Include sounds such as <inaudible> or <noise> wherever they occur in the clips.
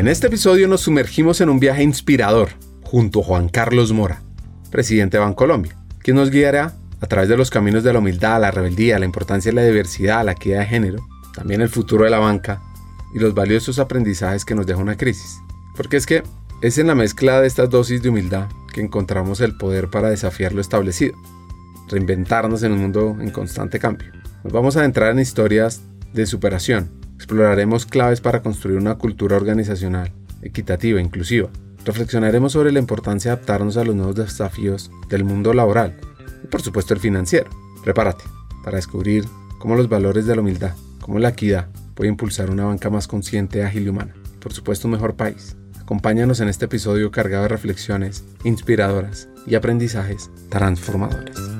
En este episodio nos sumergimos en un viaje inspirador junto a Juan Carlos Mora, presidente de Bancolombia, quien nos guiará a través de los caminos de la humildad, la rebeldía, la importancia de la diversidad, la equidad de género, también el futuro de la banca y los valiosos aprendizajes que nos deja una crisis. Porque es que es en la mezcla de estas dosis de humildad que encontramos el poder para desafiar lo establecido, reinventarnos en un mundo en constante cambio. Nos vamos a entrar en historias de superación, exploraremos claves para construir una cultura organizacional equitativa e inclusiva, reflexionaremos sobre la importancia de adaptarnos a los nuevos desafíos del mundo laboral y por supuesto el financiero. Prepárate para descubrir cómo los valores de la humildad, cómo la equidad puede impulsar una banca más consciente, ágil y humana. Por supuesto un mejor país. Acompáñanos en este episodio cargado de reflexiones inspiradoras y aprendizajes transformadores.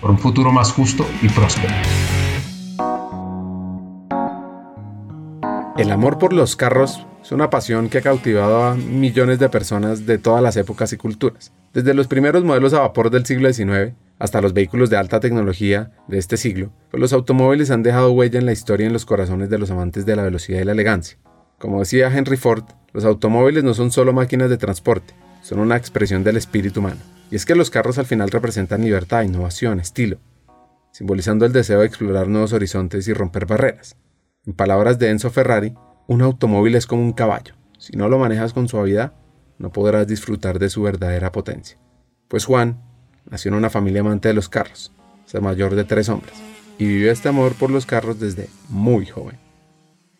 por un futuro más justo y próspero. El amor por los carros es una pasión que ha cautivado a millones de personas de todas las épocas y culturas. Desde los primeros modelos a vapor del siglo XIX hasta los vehículos de alta tecnología de este siglo, pues los automóviles han dejado huella en la historia y en los corazones de los amantes de la velocidad y la elegancia. Como decía Henry Ford, los automóviles no son solo máquinas de transporte, son una expresión del espíritu humano. Y es que los carros al final representan libertad, innovación, estilo, simbolizando el deseo de explorar nuevos horizontes y romper barreras. En palabras de Enzo Ferrari, un automóvil es como un caballo. Si no lo manejas con suavidad, no podrás disfrutar de su verdadera potencia. Pues Juan nació en una familia amante de los carros, es el mayor de tres hombres, y vivió este amor por los carros desde muy joven.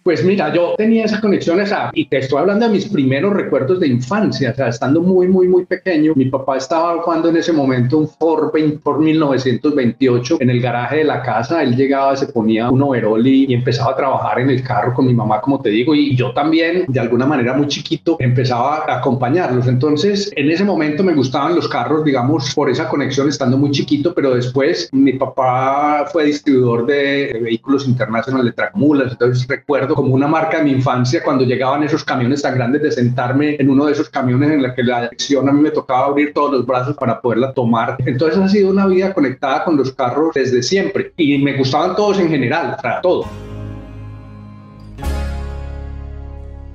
Pues mira, yo tenía esa conexión, esa, y te estoy hablando de mis primeros recuerdos de infancia, o sea, estando muy, muy, muy pequeño. Mi papá estaba jugando en ese momento un Ford, 20, Ford 1928 en el garaje de la casa. Él llegaba, se ponía un overol y, empezaba a trabajar en el carro con mi mamá, como te digo, y yo también, de alguna manera muy chiquito, empezaba a acompañarlos. Entonces, en ese momento me gustaban los carros, digamos, por esa conexión, estando muy chiquito, pero después mi papá fue distribuidor de vehículos internacionales de Tracmulas, entonces recuerdo como una marca de mi infancia cuando llegaban esos camiones tan grandes de sentarme en uno de esos camiones en la que la dirección a mí me tocaba abrir todos los brazos para poderla tomar. Entonces ha sido una vida conectada con los carros desde siempre y me gustaban todos en general, o sea, todo.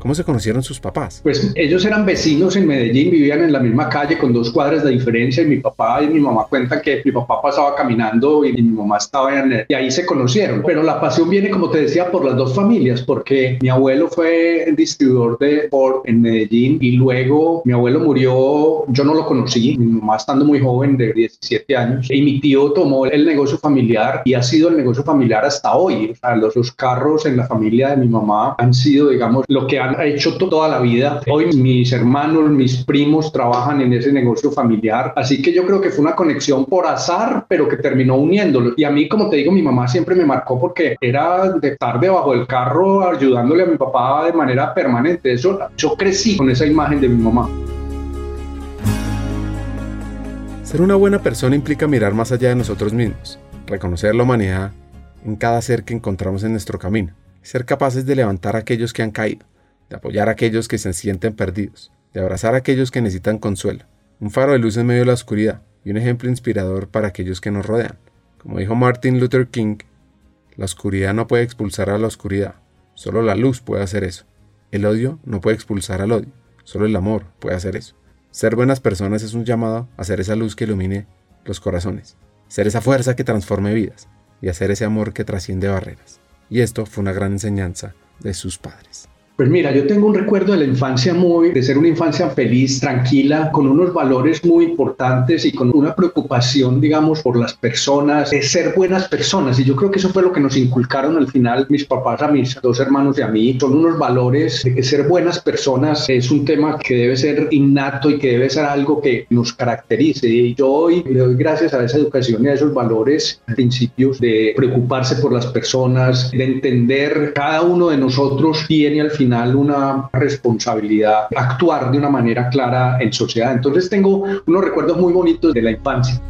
¿Cómo se conocieron sus papás? Pues ellos eran vecinos en Medellín, vivían en la misma calle con dos cuadras de diferencia y mi papá y mi mamá cuentan que mi papá pasaba caminando y mi mamá estaba en el, y ahí se conocieron. Pero la pasión viene, como te decía, por las dos familias, porque mi abuelo fue distribuidor de Ford en Medellín y luego mi abuelo murió, yo no lo conocí, mi mamá estando muy joven de 17 años y mi tío tomó el negocio familiar y ha sido el negocio familiar hasta hoy. O sea, los, los carros en la familia de mi mamá han sido, digamos, lo que han ha hecho toda la vida. Hoy mis hermanos, mis primos trabajan en ese negocio familiar, así que yo creo que fue una conexión por azar, pero que terminó uniéndolo. Y a mí, como te digo, mi mamá siempre me marcó porque era de estar debajo del carro ayudándole a mi papá de manera permanente. Eso, yo crecí con esa imagen de mi mamá. Ser una buena persona implica mirar más allá de nosotros mismos, reconocer la humanidad en cada ser que encontramos en nuestro camino, ser capaces de levantar a aquellos que han caído de apoyar a aquellos que se sienten perdidos, de abrazar a aquellos que necesitan consuelo, un faro de luz en medio de la oscuridad y un ejemplo inspirador para aquellos que nos rodean. Como dijo Martin Luther King, la oscuridad no puede expulsar a la oscuridad, solo la luz puede hacer eso. El odio no puede expulsar al odio, solo el amor puede hacer eso. Ser buenas personas es un llamado a ser esa luz que ilumine los corazones, ser esa fuerza que transforme vidas y hacer ese amor que trasciende barreras. Y esto fue una gran enseñanza de sus padres. Pues mira, yo tengo un recuerdo de la infancia muy, de ser una infancia feliz, tranquila, con unos valores muy importantes y con una preocupación, digamos, por las personas, de ser buenas personas. Y yo creo que eso fue lo que nos inculcaron al final mis papás, a mis dos hermanos y a mí. Son unos valores de que ser buenas personas es un tema que debe ser innato y que debe ser algo que nos caracterice. Y yo hoy le doy gracias a esa educación y a esos valores, principios de preocuparse por las personas, de entender cada uno de nosotros tiene al final una responsabilidad actuar de una manera clara en sociedad. Entonces tengo unos recuerdos muy bonitos de la infancia.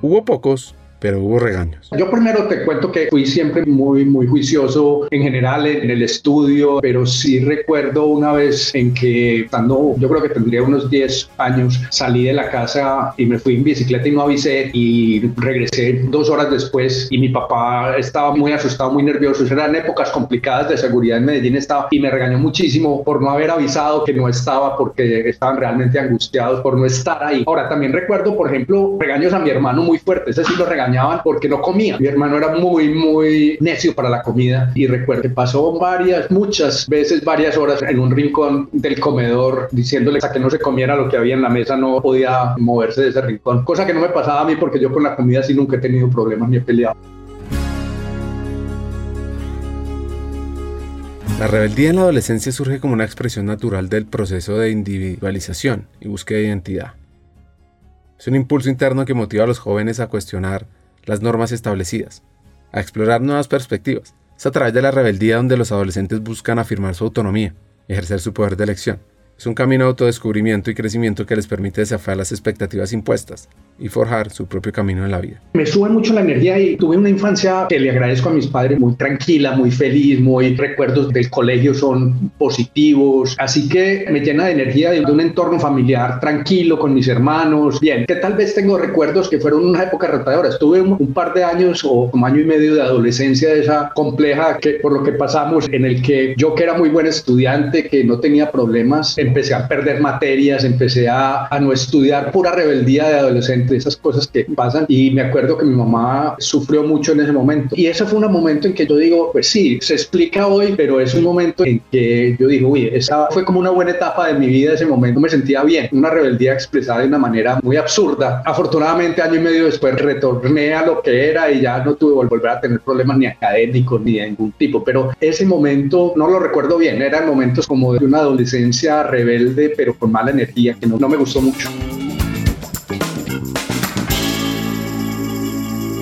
Hubo pocos, pero hubo regaños. Yo primero te cuento que fui siempre muy, muy juicioso en general en el estudio, pero sí recuerdo una vez en que, estando, yo creo que tendría unos 10 años, salí de la casa y me fui en bicicleta y no avisé y regresé dos horas después y mi papá estaba muy asustado, muy nervioso. Eran épocas complicadas de seguridad en Medellín estaba y me regañó muchísimo por no haber avisado que no estaba porque estaban realmente angustiados por no estar ahí. Ahora también recuerdo, por ejemplo, regaños a mi hermano muy fuertes, ese sí lo regañó porque no comía. Mi hermano era muy, muy necio para la comida y recuerdo que pasó varias, muchas veces, varias horas en un rincón del comedor diciéndole a que no se comiera lo que había en la mesa, no podía moverse de ese rincón, cosa que no me pasaba a mí porque yo con la comida sí nunca he tenido problemas ni he peleado. La rebeldía en la adolescencia surge como una expresión natural del proceso de individualización y búsqueda de identidad. Es un impulso interno que motiva a los jóvenes a cuestionar las normas establecidas, a explorar nuevas perspectivas. Es a través de la rebeldía donde los adolescentes buscan afirmar su autonomía, ejercer su poder de elección. Es un camino de autodescubrimiento y crecimiento que les permite desafiar las expectativas impuestas y forjar su propio camino en la vida. Me sube mucho la energía y tuve una infancia que le agradezco a mis padres muy tranquila, muy feliz, muy recuerdos del colegio son positivos, así que me llena de energía de un entorno familiar tranquilo con mis hermanos, bien, que tal vez tengo recuerdos que fueron una época retadora. Estuve un, un par de años o un año y medio de adolescencia de esa compleja que por lo que pasamos en el que yo que era muy buen estudiante, que no tenía problemas, empecé a perder materias, empecé a, a no estudiar, pura rebeldía de adolescente, esas cosas que pasan. Y me acuerdo que mi mamá sufrió mucho en ese momento. Y ese fue un momento en que yo digo, pues sí, se explica hoy, pero es un momento en que yo digo, uy, esa fue como una buena etapa de mi vida, ese momento me sentía bien, una rebeldía expresada de una manera muy absurda. Afortunadamente, año y medio después retorné a lo que era y ya no tuve que volver a tener problemas ni académicos ni de ningún tipo, pero ese momento no lo recuerdo bien, eran momentos como de una adolescencia rebelde, pero con mala energía, que no, no me gustó mucho.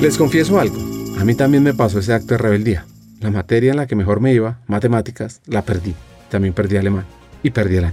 Les confieso algo, a mí también me pasó ese acto de rebeldía. La materia en la que mejor me iba, matemáticas, la perdí. También perdí alemán y perdí el.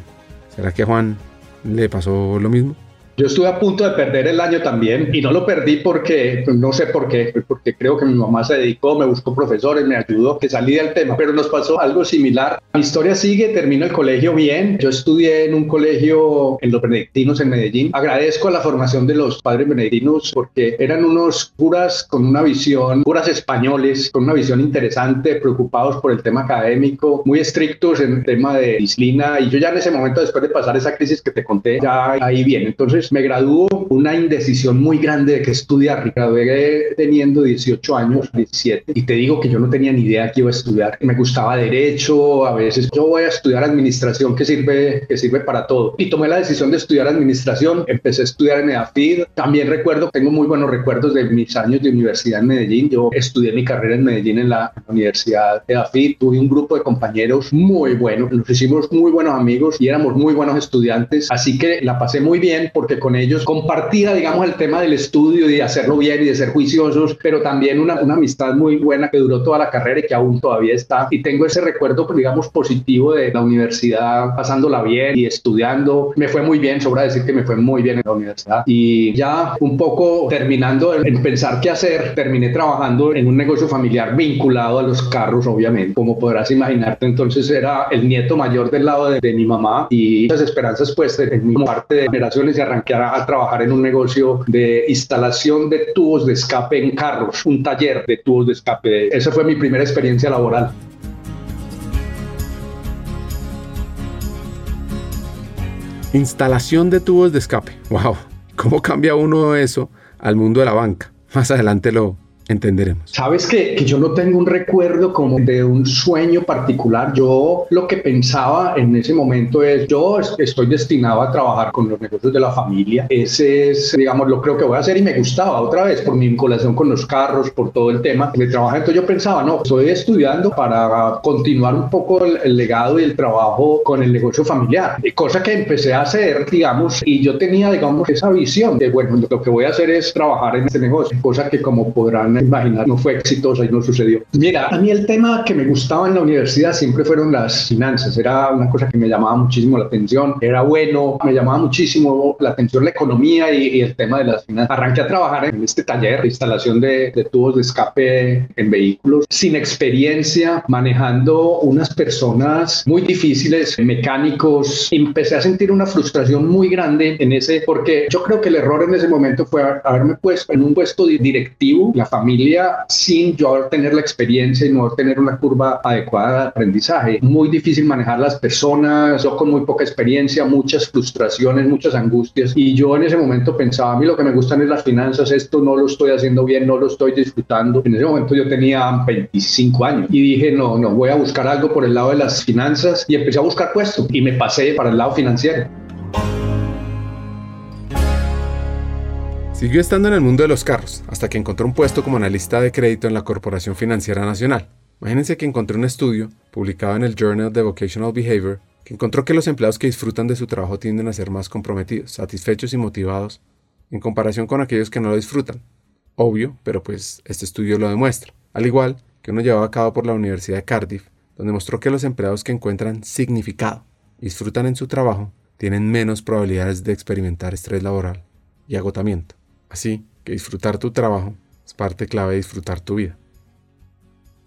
¿Será que a Juan le pasó lo mismo? Yo estuve a punto de perder el año también y no lo perdí porque, pues, no sé por qué, porque creo que mi mamá se dedicó, me buscó profesores, me ayudó, que salí del tema, pero nos pasó algo similar. Mi historia sigue, termino el colegio bien. Yo estudié en un colegio en los benedictinos en Medellín. Agradezco la formación de los padres benedictinos porque eran unos curas con una visión, curas españoles, con una visión interesante, preocupados por el tema académico, muy estrictos en el tema de disciplina. Y yo ya en ese momento, después de pasar esa crisis que te conté, ya ahí bien. Entonces, me graduó una indecisión muy grande de qué estudiar. Me gradué teniendo 18 años, 17, y te digo que yo no tenía ni idea que iba a estudiar. Me gustaba derecho, a veces yo voy a estudiar administración que sirve, que sirve para todo. Y tomé la decisión de estudiar administración, empecé a estudiar en EAFID. También recuerdo, tengo muy buenos recuerdos de mis años de universidad en Medellín. Yo estudié mi carrera en Medellín en la Universidad de EAFID. Tuve un grupo de compañeros muy buenos, nos hicimos muy buenos amigos y éramos muy buenos estudiantes. Así que la pasé muy bien porque con ellos compartía, digamos, el tema del estudio y de hacerlo bien y de ser juiciosos, pero también una, una amistad muy buena que duró toda la carrera y que aún todavía está. Y tengo ese recuerdo, pues, digamos, positivo de la universidad, pasándola bien y estudiando. Me fue muy bien, sobra decir que me fue muy bien en la universidad. Y ya un poco terminando en pensar qué hacer, terminé trabajando en un negocio familiar vinculado a los carros, obviamente. Como podrás imaginarte, entonces era el nieto mayor del lado de, de mi mamá y las esperanzas, pues, en mi parte de generaciones y arranqué a, trabajar en un negocio de instalación de tubos de escape en carros, un taller de tubos de escape. Esa fue mi primera experiencia laboral. Instalación de tubos de escape. ¡Wow! ¿Cómo cambia uno eso al mundo de la banca? Más adelante lo, entenderemos. Sabes que, que, yo no tengo un recuerdo como de un sueño particular. Yo lo que pensaba en ese momento es, yo estoy destinado a trabajar con los negocios de la familia. Ese es, digamos, lo creo que voy a hacer y me gustaba otra vez por mi vinculación con los carros, por todo el tema de trabajo. Entonces yo pensaba, no, estoy estudiando para continuar un poco el, el legado y el trabajo con el negocio familiar. Cosa que empecé a hacer, digamos, y yo tenía, digamos, esa visión de, bueno, lo que voy a hacer es trabajar en este negocio, cosa que como podrán imaginar, no fue exitosa y no sucedió. Mira, a mí el tema que me gustaba en la universidad siempre fueron las finanzas, era una cosa que me llamaba muchísimo la atención, era bueno, me llamaba muchísimo la atención la economía y, el tema de las finanzas. Arranqué a trabajar en este taller de instalación de, de tubos de escape en vehículos, sin experiencia, manejando unas personas muy difíciles, mecánicos, empecé a sentir una frustración muy grande en ese, porque yo creo que el error en ese momento fue haberme puesto en un puesto directivo, la familia sin yo tener la experiencia y no tener una curva adecuada de aprendizaje. Muy difícil manejar las personas, yo con muy poca experiencia, muchas frustraciones, muchas angustias. Y yo en ese momento pensaba, a mí lo que me gustan es las finanzas, esto no lo estoy haciendo bien, no lo estoy disfrutando. En ese momento yo tenía 25 años y dije, no, no, voy a buscar algo por el lado de las finanzas y empecé a buscar puesto y me pasé para el lado financiero. Siguió estando en el mundo de los carros, hasta que encontró un puesto como analista de crédito en la Corporación Financiera Nacional. Imagínense que encontró un estudio, publicado en el Journal de Vocational Behavior, que encontró que los empleados que disfrutan de su trabajo tienden a ser más comprometidos, satisfechos y motivados, en comparación con aquellos que no lo disfrutan. Obvio, pero pues este estudio lo demuestra. Al igual que uno llevado a cabo por la Universidad de Cardiff, donde mostró que los empleados que encuentran significado y disfrutan en su trabajo tienen menos probabilidades de experimentar estrés laboral y agotamiento. Así que disfrutar tu trabajo es parte clave de disfrutar tu vida.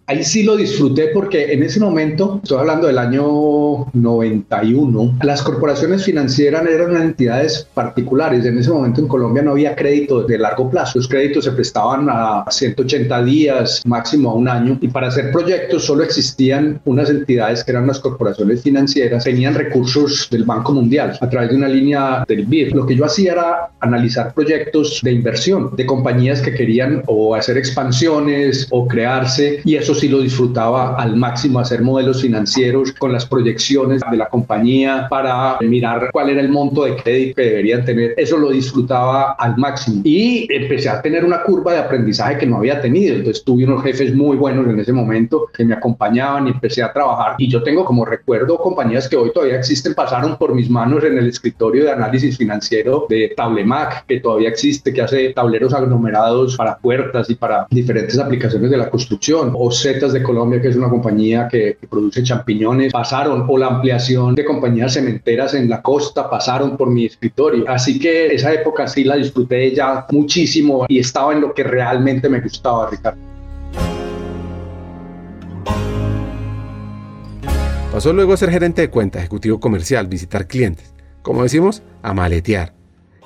Ahí sí lo disfruté porque en ese momento, estoy hablando del año 91, las corporaciones financieras eran entidades particulares. En ese momento en Colombia no había crédito de largo plazo. Los créditos se prestaban a 180 días, máximo a un año. Y para hacer proyectos solo existían unas entidades que eran las corporaciones financieras. Tenían recursos del Banco Mundial a través de una línea del BID. Lo que yo hacía era analizar proyectos de inversión de compañías que querían o hacer expansiones o crearse y eso sí lo disfrutaba al máximo, hacer modelos financieros con las proyecciones de la compañía para mirar cuál era el monto de crédito que deberían tener. Eso lo disfrutaba al máximo. Y empecé a tener una curva de aprendizaje que no había tenido. Entonces tuve unos jefes muy buenos en ese momento que me acompañaban y empecé a trabajar. Y yo tengo como recuerdo compañías que hoy todavía existen, pasaron por mis manos en el escritorio de análisis financiero de Tablemac, que todavía existe, que hace tableros aglomerados para puertas y para diferentes aplicaciones de la construcción. O Zetas de Colombia, que es una compañía que, produce champiñones, pasaron, o la ampliación de compañías cementeras en la costa, pasaron por mi escritorio. Así que esa época sí la disfruté ya muchísimo y estaba en lo que realmente me gustaba, Ricardo. Pasó luego a ser gerente de cuenta, ejecutivo comercial, visitar clientes, como decimos, a maletear.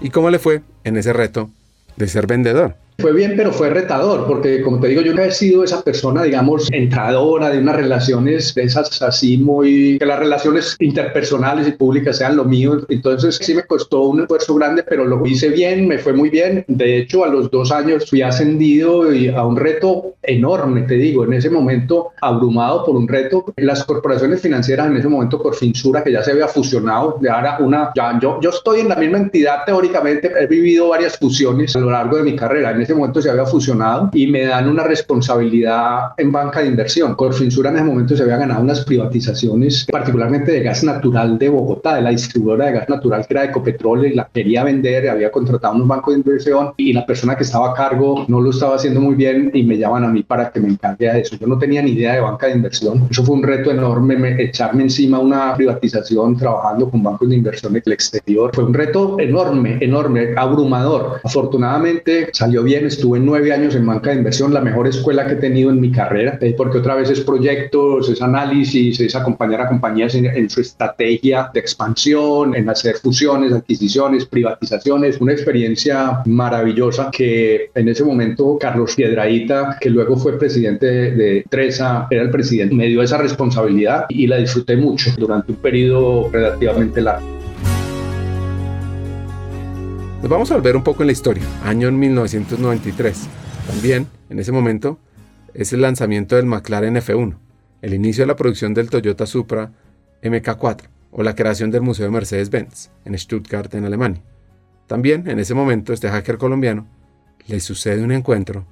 ¿Y cómo le fue en ese reto de ser vendedor? Fue bien, pero fue retador, porque como te digo, yo no he sido esa persona, digamos, entradora de unas relaciones de esas así muy, que las relaciones interpersonales y públicas sean lo mío. Entonces sí me costó un esfuerzo grande, pero lo hice bien, me fue muy bien. De hecho, a los dos años fui ascendido y a un reto enorme, te digo, en ese momento abrumado por un reto. Las corporaciones financieras en ese momento, por Finsura, que ya se había fusionado, de ahora una, ya, yo, yo estoy en la misma entidad teóricamente, he vivido varias fusiones a lo largo de mi carrera. En ese momento se había fusionado y me dan una responsabilidad en banca de inversión. Corfinsura en ese momento se había ganado unas privatizaciones, particularmente de gas natural de Bogotá, de la distribuidora de gas natural que era Ecopetrol y la quería vender, había contratado unos bancos de inversión y la persona que estaba a cargo no lo estaba haciendo muy bien y me llaman a mí para que me encargue de eso. Yo no tenía ni idea de banca de inversión. Eso fue un reto enorme, echarme encima una privatización trabajando con bancos de inversión en el exterior. Fue un reto enorme, enorme, abrumador. Afortunadamente salió bien estuve nueve años en banca de inversión, la mejor escuela que he tenido en mi carrera, eh, porque otra vez es proyectos, es análisis, es acompañar a compañías en, su estrategia de expansión, en hacer fusiones, adquisiciones, privatizaciones, una experiencia maravillosa que en ese momento Carlos Piedraíta, que luego fue presidente de, de Tresa, era el presidente, me dio esa responsabilidad y la disfruté mucho durante un periodo relativamente largo. Nos vamos a volver un poco en la historia, año en 1993. También, en ese momento, es el lanzamiento del McLaren F1, el inicio de la producción del Toyota Supra MK4 o la creación del Museo de Mercedes-Benz en Stuttgart, en Alemania. También, en ese momento, este hacker colombiano le sucede un encuentro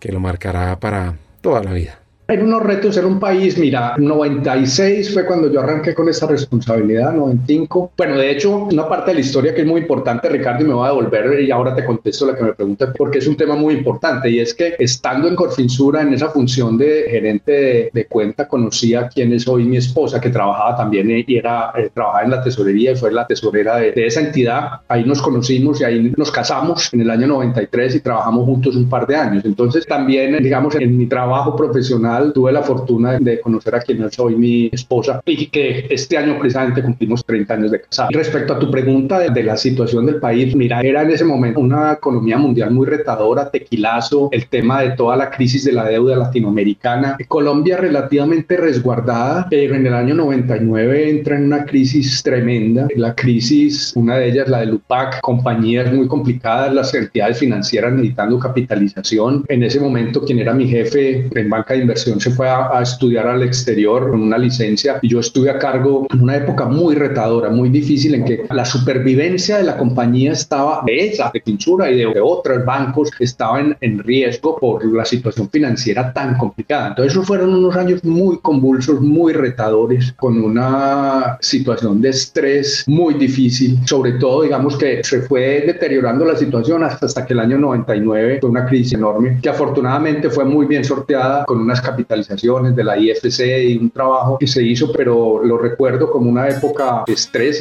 que lo marcará para toda la vida. Hay unos retos en un país, mira, 96 fue cuando yo arranqué con esa responsabilidad, 95. Bueno, de hecho, una parte de la historia que es muy importante, Ricardo, y me voy a devolver y ahora te contesto la que me preguntas, porque es un tema muy importante y es que estando en Corfinsura, en esa función de gerente de, cuenta, conocí a quien es hoy mi esposa, que trabajaba también y era, eh, trabajaba en la tesorería y fue la tesorera de, de esa entidad. Ahí nos conocimos y ahí nos casamos en el año 93 y trabajamos juntos un par de años. Entonces, también, digamos, en mi trabajo profesional, tuve la fortuna de conocer a quien es hoy mi esposa y que este año precisamente cumplimos 30 años de casado. Respecto a tu pregunta de, la situación del país, mira, era en ese momento una economía mundial muy retadora, tequilazo, el tema de toda la crisis de la deuda latinoamericana. Colombia relativamente resguardada, pero en el año 99 entra en una crisis tremenda. La crisis, una de ellas la de Lupac, compañías muy complicadas, las entidades financieras necesitando capitalización. En ese momento, quien era mi jefe en banca de inversión, se fue a, estudiar al exterior con una licencia y yo estuve a cargo en una época muy retadora, muy difícil en que la supervivencia de la compañía estaba de esa, de Pinchura y de, otros bancos estaban en riesgo por la situación financiera tan complicada. Entonces, esos fueron unos años muy convulsos, muy retadores, con una situación de estrés muy difícil. Sobre todo, digamos que se fue deteriorando la situación hasta, hasta que el año 99 fue una crisis enorme que afortunadamente fue muy bien sorteada con unas capitalizaciones de la IFC y un trabajo que se hizo, pero lo recuerdo como una época de estrés.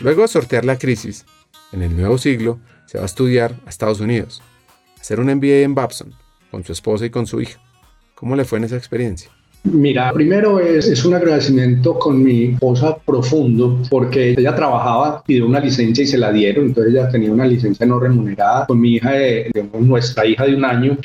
Luego de sortear la crisis, en el nuevo siglo se va a estudiar a Estados Unidos, hacer un MBA en Babson con su esposa y con su hija. ¿Cómo le fue en esa experiencia? Mira, primero es, es, un agradecimiento con mi esposa profundo porque ella trabajaba, pidió una licencia y se la dieron, entonces ella tenía una licencia no remunerada. Con mi hija, de, nuestra hija de un año,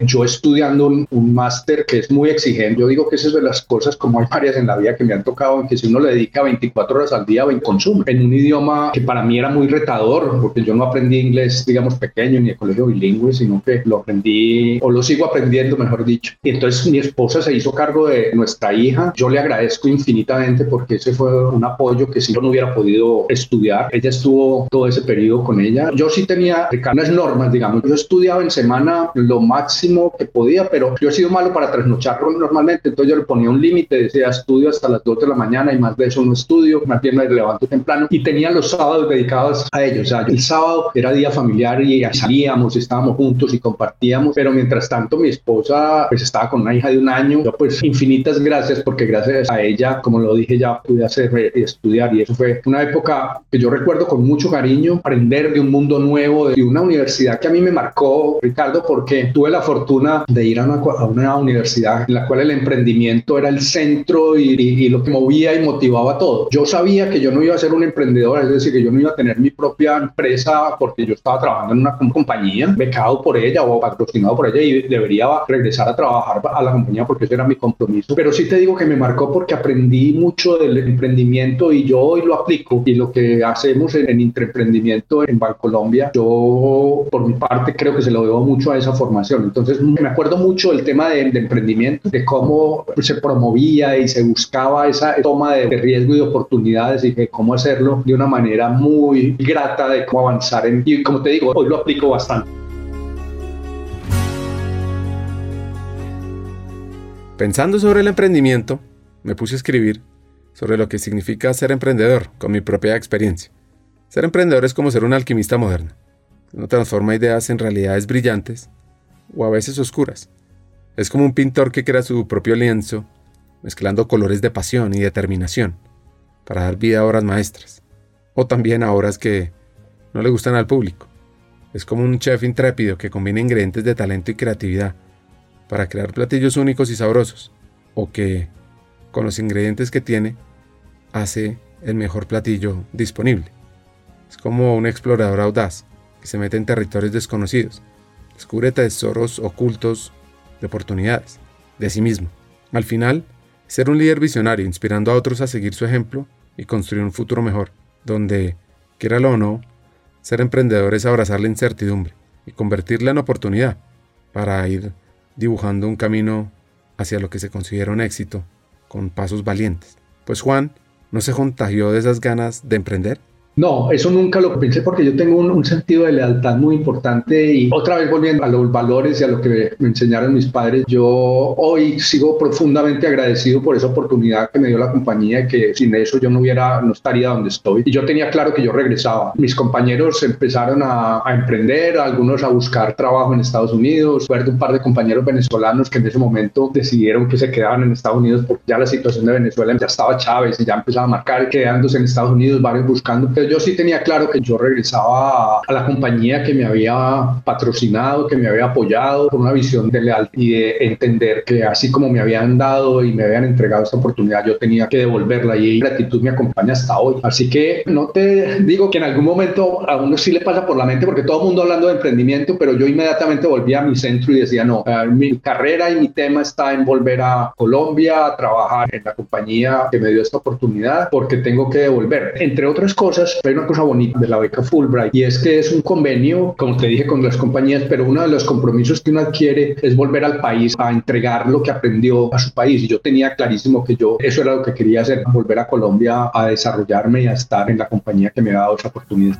yo estudiando un, máster que es muy exigente. Yo digo que esas es de las cosas, como hay varias en la vida que me han tocado, en que si uno le dedica 24 horas al día, en consumo, en un idioma que para mí era muy retador, porque yo no aprendí inglés, digamos, pequeño, ni de colegio bilingüe, sino que lo aprendí, o lo sigo aprendiendo, mejor dicho. Y entonces mi esposa se hizo cargo de nuestra hija. Yo le agradezco infinitamente porque ese fue un apoyo que si yo no hubiera podido estudiar, ella estuvo todo ese periodo con ella. Yo sí tenía unas normas, digamos. Yo estudiaba en semana lo máximo que podía, pero yo he sido malo para trasnochar normalmente, entonces yo le ponía un límite, decía estudio hasta las 2 de la mañana y más de eso no estudio, más bien me levanto temprano y tenía los sábados dedicados a ello. O sea, el sábado era día familiar y salíamos, estábamos juntos y compartíamos, pero mientras tanto mi esposa pues estaba con una hija de un año, yo pues infinitas gracias porque gracias a ella, como lo dije ya, pude hacer y estudiar y eso fue una época que yo recuerdo con mucho cariño, aprender de un mundo nuevo, de una universidad que a mí me marcó, Ricardo, porque tuve la fortuna de ir a una, a una universidad en la cual el emprendimiento era el centro y, y, lo que movía y motivaba todo. Yo sabía que yo no iba a ser un emprendedor, es decir, que yo no iba a tener mi propia empresa porque yo estaba trabajando en una compañía, becado por ella o patrocinado por ella y debería regresar a trabajar a la compañía porque ese era mi compromiso pero sí te digo que me marcó porque aprendí mucho del emprendimiento y yo hoy lo aplico. Y lo que hacemos en, el intraemprendimiento en Bancolombia, yo por mi parte creo que se lo debo mucho a esa formación. Entonces me acuerdo mucho del tema de, emprendimiento, de cómo se promovía y se buscaba esa toma de, de, riesgo y de oportunidades y de cómo hacerlo de una manera muy grata de cómo avanzar. En, y como te digo, hoy lo aplico bastante. Pensando sobre el emprendimiento, me puse a escribir sobre lo que significa ser emprendedor con mi propia experiencia. Ser emprendedor es como ser un alquimista moderno. Uno transforma ideas en realidades brillantes o a veces oscuras. Es como un pintor que crea su propio lienzo, mezclando colores de pasión y determinación para dar vida a obras maestras, o también a obras que no le gustan al público. Es como un chef intrépido que combina ingredientes de talento y creatividad para crear platillos únicos y sabrosos, o que, con los ingredientes que tiene, hace el mejor platillo disponible. Es como un explorador audaz que se mete en territorios desconocidos, descubre tesoros ocultos de oportunidades, de sí mismo. Al final, ser un líder visionario, inspirando a otros a seguir su ejemplo y construir un futuro mejor, donde, quiéralo o no, Ser emprendedor es abrazar la incertidumbre y convertirla en oportunidad para ir dibujando un camino hacia lo que se considera un éxito con pasos valientes. Pues Juan no se contagió de esas ganas de emprender. No, eso nunca lo pensé porque yo tengo un, sentido de lealtad muy importante y otra vez volviendo a los valores y a lo que me, enseñaron mis padres, yo hoy sigo profundamente agradecido por esa oportunidad que me dio la compañía que sin eso yo no hubiera, no estaría donde estoy. Y yo tenía claro que yo regresaba. Mis compañeros empezaron a, emprender, algunos a buscar trabajo en Estados Unidos. Recuerdo un par de compañeros venezolanos que en ese momento decidieron que se quedaban en Estados Unidos porque ya la situación de Venezuela ya estaba Chávez y ya empezaba a marcar quedándose en Estados Unidos, varios buscando yo sí tenía claro que yo regresaba a, la compañía que me había patrocinado, que me había apoyado, con una visión de lealtad y de entender que así como me habían dado y me habían entregado esta oportunidad, yo tenía que devolverla y gratitud me acompaña hasta hoy. Así que no te digo que en algún momento a uno sí le pasa por la mente, porque todo mundo hablando de emprendimiento, pero yo inmediatamente volví a mi centro y decía, no, mi carrera y mi tema está en volver a Colombia a trabajar en la compañía que me dio esta oportunidad, porque tengo que devolver. Entre otras cosas, hay una cosa bonita de la beca Fulbright y es que es un convenio, como te dije, con las compañías, pero uno de los compromisos que uno adquiere es volver al país a entregar lo que aprendió a su país. Y yo tenía clarísimo que yo eso era lo que quería hacer, volver a Colombia a desarrollarme y a estar en la compañía que me ha dado esa oportunidad.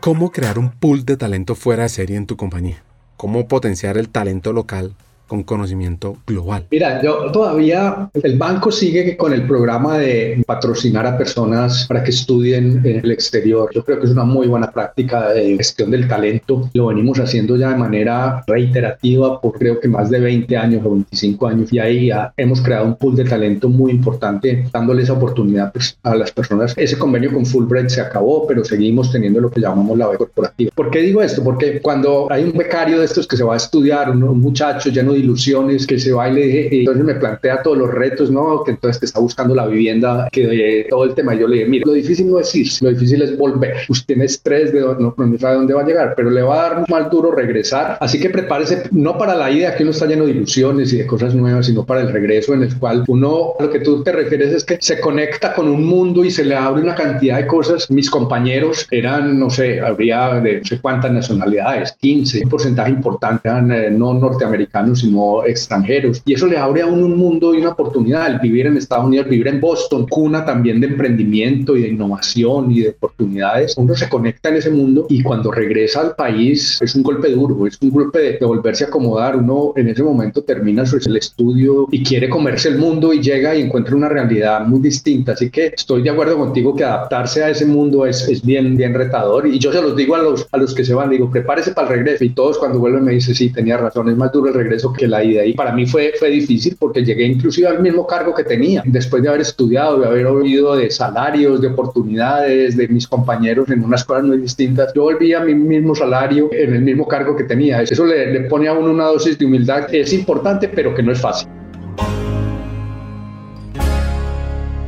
¿Cómo crear un pool de talento fuera de serie en tu compañía? ¿Cómo potenciar el talento local con conocimiento global. Mira, yo todavía, el banco sigue con el programa de patrocinar a personas para que estudien en el exterior. Yo creo que es una muy buena práctica de gestión del talento. Lo venimos haciendo ya de manera reiterativa por creo que más de 20 años o 25 años y ahí ya hemos creado un pool de talento muy importante dándole esa oportunidad pues, a las personas. Ese convenio con Fulbright se acabó, pero seguimos teniendo lo que llamamos la beca corporativa. ¿Por qué digo esto? Porque cuando hay un becario de estos que se va a estudiar, un muchacho lleno de ilusiones, que se va y le dije, y entonces me plantea todos los retos, ¿no? Que entonces te está buscando la vivienda, que todo el tema. Yo le dije, mira, lo difícil no es ir, lo difícil es volver. Usted tiene estrés de no, no sabe dónde va a llegar, pero le va a dar mal duro regresar. Así que prepárese no para la idea que uno está lleno de ilusiones y de cosas nuevas, sino para el regreso en el cual uno, a lo que tú te refieres es que se conecta con un mundo y se le abre una cantidad de cosas. Mis compañeros eran, no sé, habría de no sé cuántas nacionalidades, 15, un porcentaje importante, eran eh, no norteamericanos, sino extranjeros. Y eso le abre a uno un mundo y una oportunidad. El vivir en Estados Unidos, vivir en Boston, cuna también de emprendimiento y de innovación y de oportunidades. Uno se conecta en ese mundo y cuando regresa al país es un golpe duro, es un golpe de, volverse a acomodar. Uno en ese momento termina su, el estudio y quiere comerse el mundo y llega y encuentra una realidad muy distinta. Así que estoy de acuerdo contigo que adaptarse a ese mundo es, es bien, bien retador. Y yo se los digo a los, a los que se van, digo, prepárese para el regreso. Y todos cuando vuelven me dicen, sí, tenía razón, es más duro el regreso que la ida. Y para mí fue, fue difícil porque llegué inclusive al mismo cargo que tenía, después de haber estudiado, de haber oído de salarios, de oportunidades, de mis compañeros en unas cosas muy distintas. Yo volví a mi mismo salario en el mismo cargo que tenía. Eso le, le pone a uno una dosis de humildad que es importante, pero que no es fácil.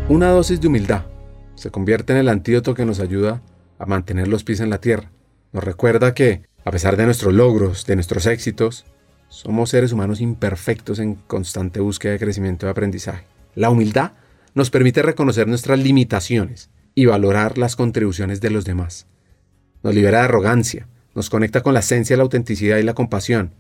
Una dosis de humildad se convierte en el antídoto que nos ayuda a mantener los pies en la tierra. Nos recuerda que, a pesar de nuestros logros, de nuestros éxitos, somos seres humanos imperfectos en constante búsqueda de crecimiento y aprendizaje. La humildad nos permite reconocer nuestras limitaciones y valorar las contribuciones de los demás. Nos libera de arrogancia, nos conecta con la esencia, la autenticidad y la compasión.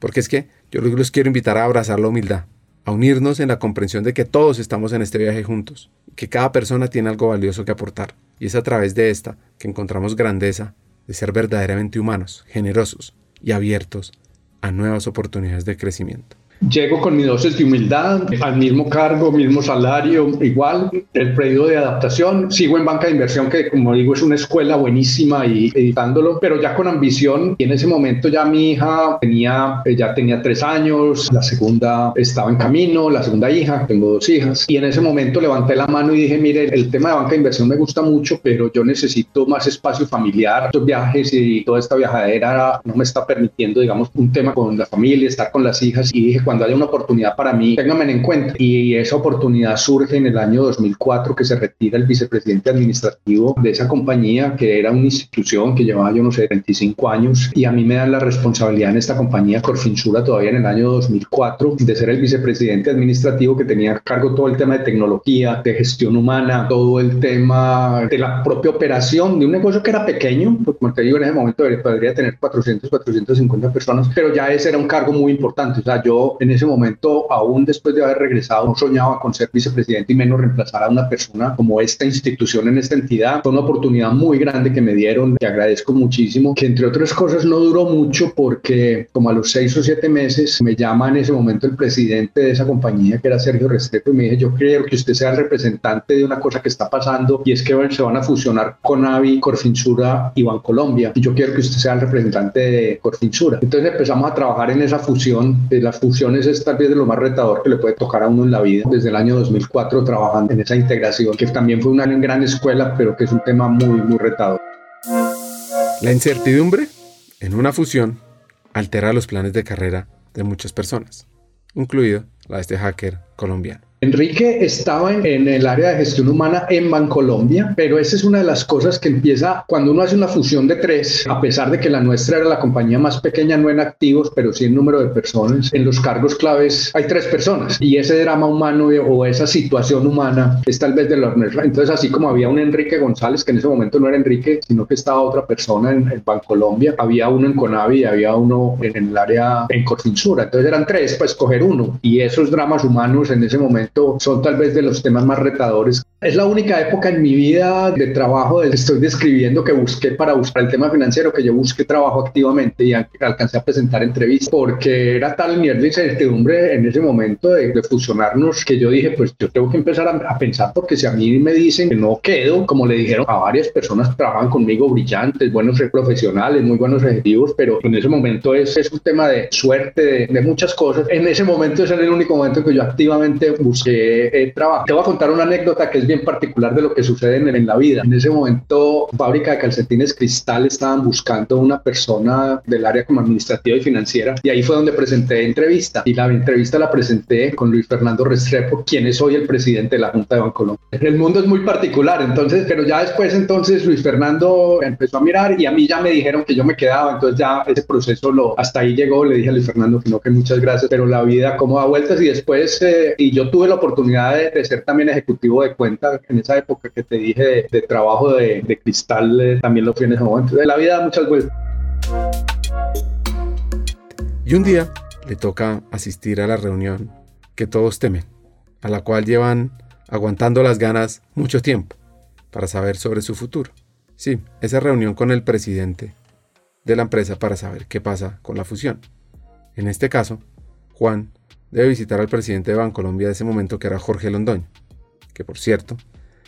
Porque es que yo les quiero invitar a abrazar la humildad, a unirnos en la comprensión de que todos estamos en este viaje juntos, que cada persona tiene algo valioso que aportar, y es a través de esta que encontramos grandeza de ser verdaderamente humanos, generosos y abiertos a nuevas oportunidades de crecimiento. Llego con mi dosis de humildad, al mismo cargo, mismo salario, igual, el periodo de adaptación. Sigo en banca de inversión, que como digo es una escuela buenísima y editándolo, pero ya con ambición. Y en ese momento ya mi hija tenía, ya tenía tres años, la segunda estaba en camino, la segunda hija, tengo dos hijas. Y en ese momento levanté la mano y dije, mire, el tema de banca de inversión me gusta mucho, pero yo necesito más espacio familiar. Estos viajes y toda esta viajadera no me está permitiendo, digamos, un tema con la familia, estar con las hijas. Y dije, cuando haya una oportunidad para mí, ténganme en cuenta. Y esa oportunidad surge en el año 2004 que se retira el vicepresidente administrativo de esa compañía, que era una institución que llevaba, yo no sé, 25 años, y a mí me dan la responsabilidad en esta compañía Corfinsura todavía en el año 2004 de ser el vicepresidente administrativo que tenía a cargo todo el tema de tecnología, de gestión humana, todo el tema de la propia operación de un negocio que era pequeño, porque como te digo, en ese momento podría tener 400, 450 personas, pero ya ese era un cargo muy importante. O sea, yo en ese momento, aún después de haber regresado, no soñaba con ser vicepresidente y menos reemplazar a una persona como esta institución en esta entidad. Fue una oportunidad muy grande que me dieron, que agradezco muchísimo, que entre otras cosas no duró mucho porque como a los seis o siete meses me llama en ese momento el presidente de esa compañía, que era Sergio Restrepo, y me dice, yo quiero que usted sea el representante de una cosa que está pasando y es que se van a fusionar con Avi, Corfinsura y Bancolombia, y yo quiero que usted sea el representante de Corfinsura. Entonces empezamos a trabajar en esa fusión. Las es tal vez lo más retador que le puede tocar a uno en la vida. Desde el año 2004 trabajando en esa integración, que también fue una gran escuela, pero que es un tema muy, muy retador. La incertidumbre en una fusión altera los planes de carrera de muchas personas, incluido la de este hacker colombiano. Enrique estaba en, el área de gestión humana en Bancolombia, pero esa es una de las cosas que empieza cuando uno hace una fusión de tres, a pesar de que la nuestra era la compañía más pequeña, no en activos, pero sí en número de personas. En los cargos claves hay tres personas y ese drama humano o esa situación humana es tal vez de los... Entonces, así como había un Enrique González, que en ese momento no era Enrique, sino que estaba otra persona en, en Bancolombia, había uno en Conavi y había uno en, el área en Corfinsura. Entonces eran tres para escoger uno y esos dramas humanos en ese momento son tal vez de los temas más retadores. Es la única época en mi vida de trabajo, de, estoy describiendo que busqué para buscar el tema financiero, que yo busqué trabajo activamente y alcancé a presentar entrevistas, porque era tal mierda de incertidumbre en ese momento de, fusionarnos que yo dije, pues yo tengo que empezar a, pensar, porque si a mí me dicen que no quedo, como le dijeron a varias personas que trabajan conmigo, brillantes, buenos profesionales, muy buenos ejecutivos, pero en ese momento es, es un tema de suerte, de, de muchas cosas. En ese momento es el único momento que yo activamente busqué que he trabajado. Te voy a contar una anécdota que es bien particular de lo que sucede en, en la vida. En ese momento, fábrica de calcetines Cristal estaban buscando una persona del área como administrativa y financiera y ahí fue donde presenté entrevista. Y la entrevista la presenté con Luis Fernando Restrepo, quien es hoy el presidente de la Junta de Bancolombia. El mundo es muy particular, entonces, pero ya después entonces Luis Fernando empezó a mirar y a mí ya me dijeron que yo me quedaba, entonces ya ese proceso lo hasta ahí llegó, le dije a Luis Fernando que no, que muchas gracias, pero la vida como da vueltas y después eh, y yo tuve la oportunidad de, ser también ejecutivo de en esa época que te dije de, trabajo de, cristal, eh, también lo fui en momento. De la vida muchas veces. Y un día le toca asistir a la reunión que todos temen, a la cual llevan aguantando las ganas mucho tiempo para saber sobre su futuro. Sí, esa reunión con el presidente de la empresa para saber qué pasa con la fusión. En este caso, Juan debe visitar al presidente de Bancolombia de ese momento que era Jorge Londoño, que por cierto,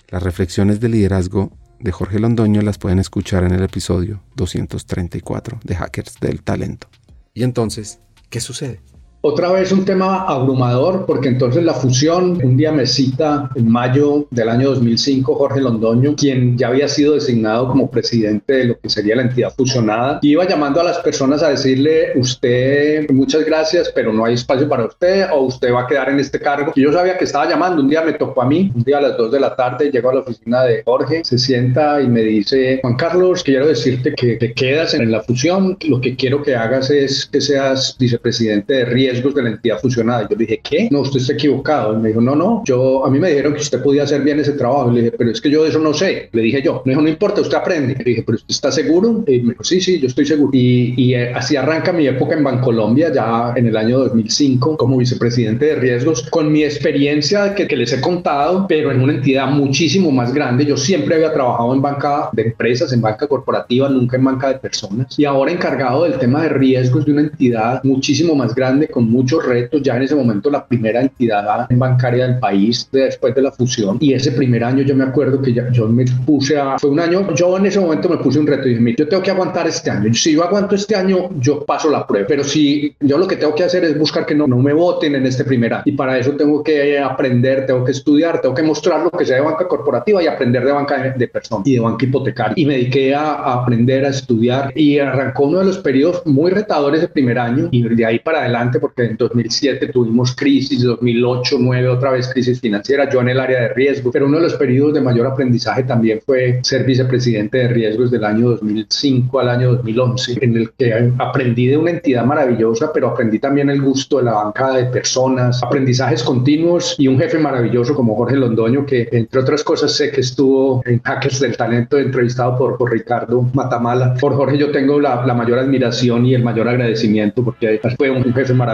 las reflexiones de liderazgo de Jorge Londoño las pueden escuchar en el episodio 234 de Hackers del Talento. Y entonces, ¿qué sucede? Otra vez un tema abrumador, porque entonces la fusión, un día me cita en mayo del año 2005 Jorge Londoño, quien ya había sido designado como presidente de lo que sería la entidad fusionada, iba llamando a las personas a decirle, usted, muchas gracias, pero no hay espacio para usted, o usted va a quedar en este cargo. Y yo sabía que estaba llamando, un día me tocó a mí, un día a las 2 de la tarde, llego a la oficina de Jorge, se sienta y me dice, Juan Carlos, quiero decirte que te quedas en la fusión, lo que quiero que hagas es que seas vicepresidente de riesgo de la entidad fusionada. Yo le dije, ¿qué? No, usted está equivocado. Y me dijo, no, no, yo, a mí me dijeron que usted podía hacer bien ese trabajo. le dije, pero es que yo de eso no sé. Le dije yo, me dijo, no importa, usted aprende. Le dije, pero usted está seguro? Y me dijo, sí, sí, yo estoy seguro. Y, y eh, así arranca mi época en Bancolombia, ya en el año 2005, como vicepresidente de riesgos, con mi experiencia que, que les he contado, pero en una entidad muchísimo más grande. Yo siempre había trabajado en banca de empresas, en banca corporativa, nunca en banca de personas. Y ahora encargado del tema de riesgos de una entidad muchísimo más grande, con muchos retos, ya en ese momento la primera entidad bancaria del país después de la fusión. Y ese primer año yo me acuerdo que ya, yo me puse a, fue un año, yo en ese momento me puse un reto y dije, mira, yo tengo que aguantar este año, si yo aguanto este año, yo paso la prueba, pero si yo lo que tengo que hacer es buscar que no, no me voten en este primer año. Y para eso tengo que aprender, tengo que estudiar, tengo que mostrar lo que sea de banca corporativa y aprender de banca de, personas y de banca hipotecaria y me dediqué a, a aprender, a estudiar. Y arrancó uno de los periodos muy retadores el primer año y de ahí para adelante porque porque en 2007 tuvimos crisis, 2008, 2009 otra vez crisis financiera, yo en el área de riesgo, pero uno de los periodos de mayor aprendizaje también fue ser vicepresidente de riesgos del año 2005 al año 2011, en el que aprendí de una entidad maravillosa, pero aprendí también el gusto de la banca de personas, aprendizajes continuos y un jefe maravilloso como Jorge Londoño, que entre otras cosas sé que estuvo en Hackers del Talento entrevistado por, por Ricardo Matamala. Por Jorge yo tengo la, la mayor admiración y el mayor agradecimiento porque fue un jefe maravilloso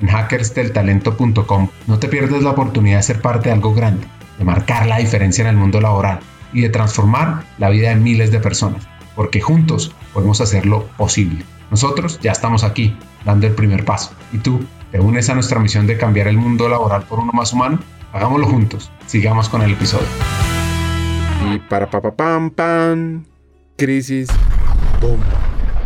en hackersdeltalento.com. No te pierdas la oportunidad de ser parte de algo grande, de marcar la diferencia en el mundo laboral y de transformar la vida de miles de personas, porque juntos podemos hacerlo posible. Nosotros ya estamos aquí, dando el primer paso. ¿Y tú? ¿Te unes a nuestra misión de cambiar el mundo laboral por uno más humano? Hagámoslo juntos. Sigamos con el episodio. Y para pa, pa pam pam, crisis, boom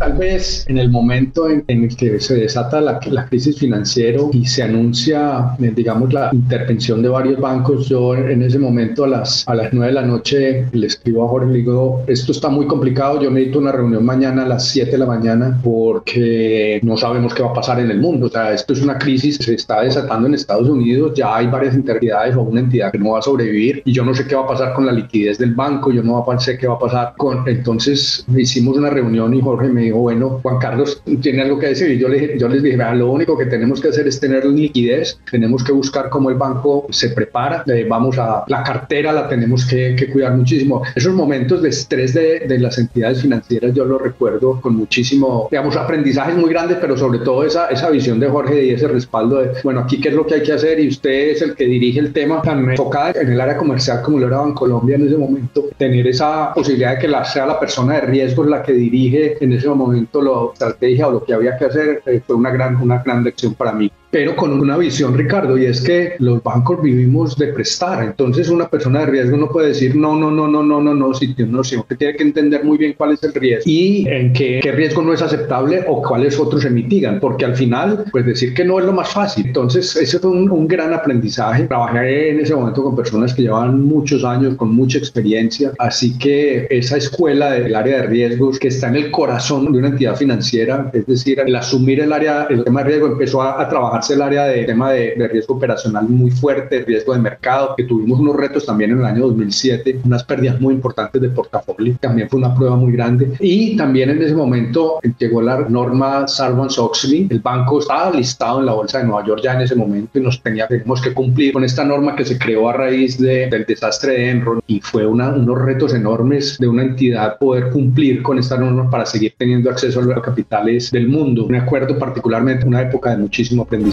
tal vez en el momento en, el que se desata la, la, crisis financiera y se anuncia, eh, digamos, la intervención de varios bancos, yo en ese momento a las, a las 9 de la noche le escribo a Jorge le digo, esto está muy complicado, yo necesito una reunión mañana a las 7 de la mañana porque no sabemos qué va a pasar en el mundo. O sea, esto es una crisis que se está desatando en Estados Unidos, ya hay varias entidades o una entidad que no va a sobrevivir y yo no sé qué va a pasar con la liquidez del banco, yo no sé qué va a pasar con... Entonces hicimos una reunión y Jorge me bueno, Juan Carlos tiene algo que decir. Y yo, le, yo les dije, lo único que tenemos que hacer es tener liquidez, tenemos que buscar cómo el banco se prepara, eh, vamos a la cartera, la tenemos que, cuidar muchísimo. Esos momentos de estrés de, de, las entidades financieras yo lo recuerdo con muchísimo, digamos, aprendizajes muy grandes, pero sobre todo esa, esa visión de Jorge y ese respaldo de, bueno, aquí qué es lo que hay que hacer y usted es el que dirige el tema tan enfocada en el área comercial como lo era en Colombia en ese momento, tener esa posibilidad de que la, sea la persona de riesgo la que dirige en ese momento momento la estrategia o lo que había que hacer eh, fue una gran, una gran lección para mí pero con una visión, Ricardo, y es que los bancos vivimos de prestar. Entonces, una persona de riesgo no puede decir no, no, no, no, no, no, no, si no, sino que tiene que entender muy bien cuál es el riesgo y en qué, qué riesgo no es aceptable o cuáles otros se mitigan, porque al final, pues decir que no es lo más fácil. Entonces, ese fue un, un gran aprendizaje. Trabajé en ese momento con personas que llevaban muchos años, con mucha experiencia, así que esa escuela del área de riesgos que está en el corazón de una entidad financiera, es decir, el asumir el área, el tema de riesgo, empezó a, a trabajar el área de tema de, riesgo operacional muy fuerte, riesgo de mercado, que tuvimos unos retos también en el año 2007, unas pérdidas muy importantes de portafolio, también fue una prueba muy grande. Y también en ese momento llegó la norma Sarbanes-Oxley, el banco estaba listado en la bolsa de Nueva York ya en ese momento y nos teníamos que cumplir con esta norma que se creó a raíz de, del desastre de Enron y fue una, unos retos enormes de una entidad poder cumplir con esta norma para seguir teniendo acceso a los capitales del mundo. Me acuerdo particularmente una época de muchísimo aprendizaje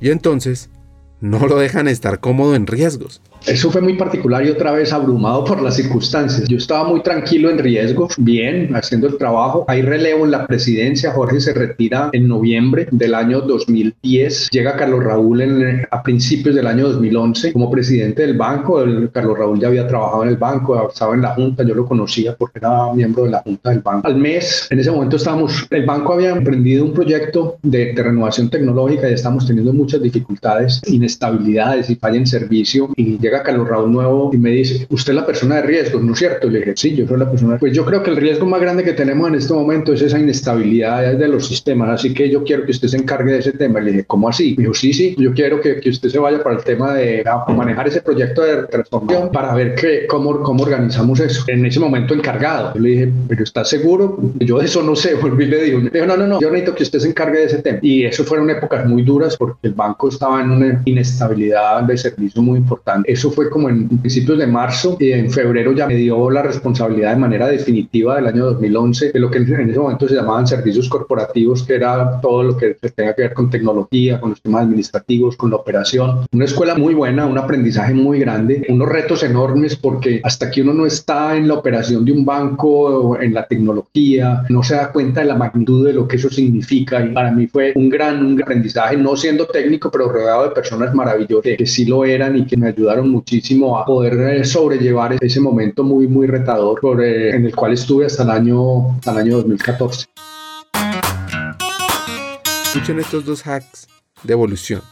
y entonces, no lo dejan estar cómodo en riesgos. Eso fue muy particular y otra vez abrumado por las circunstancias. Yo estaba muy tranquilo en riesgos, bien, haciendo el trabajo. Hay relevo en la presidencia. Jorge se retira en noviembre del año 2010. Llega Carlos Raúl en, a principios del año 2011 como presidente del banco. El, Carlos Raúl ya había trabajado en el banco, estaba en la junta. Yo lo conocía porque era miembro de la junta del banco. Al mes, en ese momento estábamos, el banco había emprendido un proyecto de, de renovación tecnológica y estamos teniendo muchas dificultades, inestabilidades y falla en servicio. Y llega Carlos Raúl Nuevo y me dice, usted es la persona de riesgo, ¿no es cierto? Le dije, sí, yo soy la persona. Pues yo creo que el riesgo más grande que tenemos en este momento es esa inestabilidad de los sistemas, así que yo quiero que usted se encargue de ese tema. Le dije, ¿cómo así? Me dijo, sí, sí, yo quiero que, usted se vaya para el tema de manejar ese proyecto de transformación para ver que, cómo, cómo organizamos eso. En ese momento encargado, yo le dije, ¿pero está seguro? Yo de eso no sé. <laughs> Volví y le digo, no, no, no, yo necesito que usted se encargue de ese tema. Y eso fueron épocas muy duras porque el banco estaba en una inestabilidad de servicio muy importante. Eso Eso fue como en principios de marzo y en febrero ya me dio la responsabilidad de manera definitiva del año 2011 de lo que en ese momento se llamaban servicios corporativos, que era todo lo que tenga que ver con tecnología, con los temas administrativos, con la operación. Una escuela muy buena, un aprendizaje muy grande, unos retos enormes porque hasta que uno no está en la operación de un banco en la tecnología, no se da cuenta de la magnitud de lo que eso significa. Y para mí fue un gran, un aprendizaje, no siendo técnico, pero rodeado de personas maravillosas que, sí lo eran y que me ayudaron muchísimo a poder eh, sobrellevar ese momento muy, muy retador en el cual estuve hasta el año, hasta el año 2014. Escuchen estos dos hacks de evolución,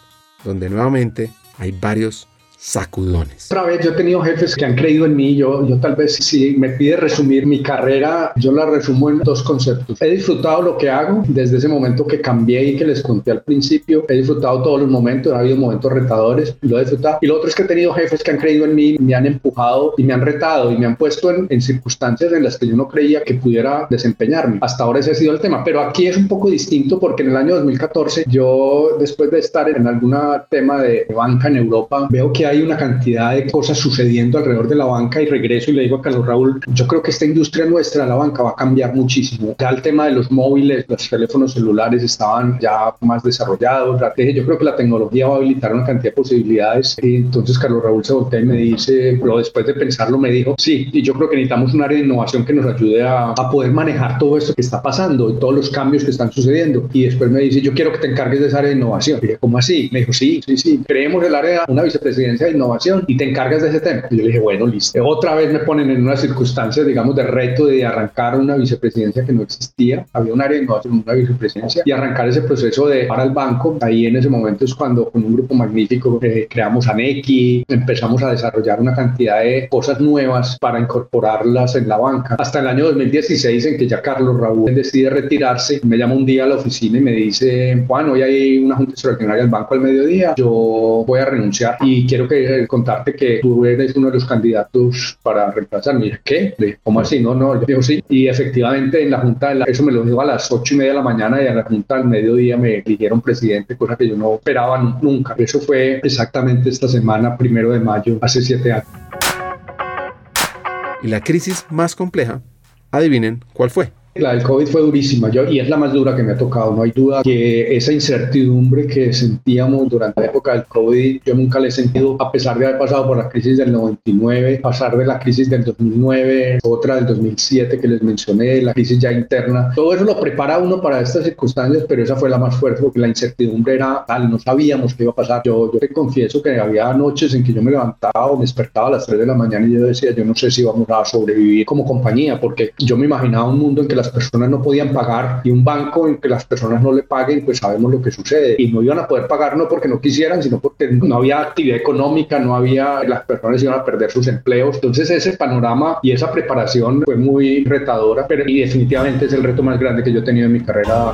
donde nuevamente hay varios sacudones. Otra vez, yo he tenido jefes que han creído en mí. Yo, yo tal vez, si me pide resumir mi carrera, yo la resumo en dos conceptos. He disfrutado lo que hago desde ese momento que cambié y que les conté al principio. He disfrutado todos los momentos, ha habido momentos retadores, lo he disfrutado. Y lo otro es que he tenido jefes que han creído en mí, me han empujado y me han retado y me han puesto en, en circunstancias en las que yo no creía que pudiera desempeñarme. Hasta ahora ese ha sido el tema. Pero aquí es un poco distinto porque en el año 2014, yo después de estar en algún tema de banca en Europa, veo que hay hay una cantidad de cosas sucediendo alrededor de la banca y regreso y le digo a Carlos Raúl, yo creo que esta industria nuestra, la banca, va a cambiar muchísimo. Ya el tema de los móviles, los teléfonos celulares estaban ya más desarrollados. Yo creo que la tecnología va a habilitar una cantidad de posibilidades. Y entonces Carlos Raúl se voltea y me dice, pero después de pensarlo me dijo, sí, y yo creo que necesitamos un área de innovación que nos ayude a, a poder manejar todo esto que está pasando y todos los cambios que están sucediendo. Y después me dice, yo quiero que te encargues de esa área de innovación. Y dije, ¿cómo así? Me dijo, sí, sí, sí, creemos el área, una vicepresidencia de innovación y te encargas de ese tema. Y yo le dije, bueno, listo. Otra vez me ponen en una circunstancia, digamos, de reto de arrancar una vicepresidencia que no existía. Había un área de innovación, una vicepresidencia y arrancar ese proceso de para el banco. Ahí en ese momento es cuando con un grupo magnífico eh, creamos ANECI, empezamos a desarrollar una cantidad de cosas nuevas para incorporarlas en la banca. Hasta el año 2016 en que ya Carlos Raúl decide retirarse, me llama un día a la oficina y me dice, Juan, hoy hay una junta extraordinaria del banco al mediodía, yo voy a renunciar y quiero que eh, contarte que tú eres uno de los candidatos para reemplazarme. ¿qué? ¿cómo así? No, no, le digo sí. Y efectivamente en la Junta, eso me lo dijo a las ocho y media de la mañana y en la Junta al mediodía me eligieron presidente, cosa que yo no esperaba nunca. Eso fue exactamente esta semana, primero de mayo, hace siete años. Y la crisis más compleja, adivinen cuál fue. La del COVID fue durísima yo, y es la más dura que me ha tocado. No hay duda que esa incertidumbre que sentíamos durante la época del COVID, yo nunca la he sentido, a pesar de haber pasado por la crisis del 99, pasar de la crisis del 2009, otra del 2007 que les mencioné, la crisis ya interna. Todo eso lo prepara uno para estas circunstancias, pero esa fue la más fuerte porque la incertidumbre era tal, no sabíamos qué iba a pasar. Yo, yo te confieso que había noches en que yo me levantaba o me despertaba a las 3 de la mañana y yo decía, yo no sé si vamos a sobrevivir como compañía, porque yo me imaginaba un mundo en que la las personas no podían pagar y un banco en que las personas no le paguen, pues sabemos lo que sucede. Y no iban a poder pagar no porque no quisieran, sino porque no había actividad económica, no había, las personas iban a perder sus empleos. Entonces ese panorama y esa preparación fue muy retadora, pero y definitivamente es el reto más grande que yo he tenido en mi carrera.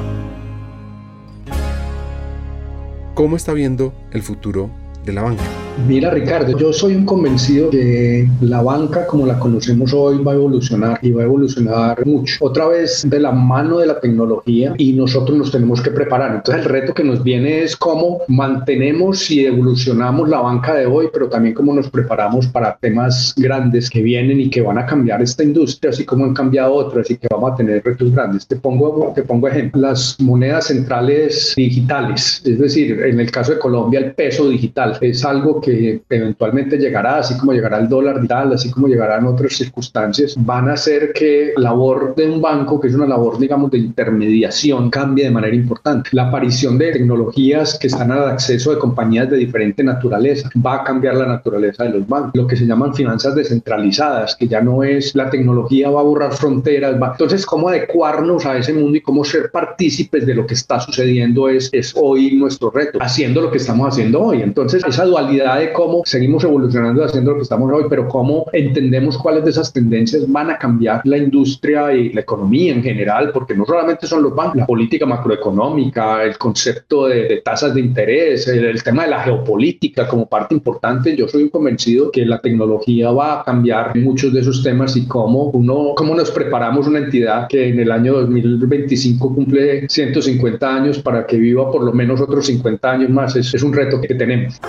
¿Cómo está viendo el futuro de la banca? Mira Ricardo, yo soy un convencido que la banca como la conocemos hoy va a evolucionar y va a evolucionar mucho. Otra vez de la mano de la tecnología y nosotros nos tenemos que preparar. Entonces el reto que nos viene es cómo mantenemos y evolucionamos la banca de hoy, pero también cómo nos preparamos para temas grandes que vienen y que van a cambiar esta industria, así como han cambiado otras y que vamos a tener retos grandes. Te pongo, te pongo ejemplo, las monedas centrales digitales, es decir, en el caso de Colombia el peso digital es algo que que eventualmente llegará, así como llegará el dólar digital, así como llegarán otras circunstancias, van a hacer que la labor de un banco, que es una labor, digamos, de intermediación, cambie de manera importante. La aparición de tecnologías que están al acceso de compañías de diferente naturaleza va a cambiar la naturaleza de los bancos. Lo que se llaman finanzas descentralizadas, que ya no es la tecnología va a borrar fronteras. Va... Entonces, cómo adecuarnos a ese mundo y cómo ser partícipes de lo que está sucediendo es, es hoy nuestro reto, haciendo lo que estamos haciendo hoy. Entonces, esa dualidad de cómo seguimos evolucionando haciendo lo que estamos hoy, pero cómo entendemos cuáles de esas tendencias van a cambiar la industria y la economía en general, porque no solamente son los bancos, la política macroeconómica, el concepto de, tasas de interés, el, tema de la geopolítica como parte importante. Yo soy convencido que la tecnología va a cambiar muchos de esos temas y cómo uno, cómo nos preparamos una entidad que en el año 2025 cumple 150 años para que viva por lo menos otros 50 años más. es, es un reto que tenemos.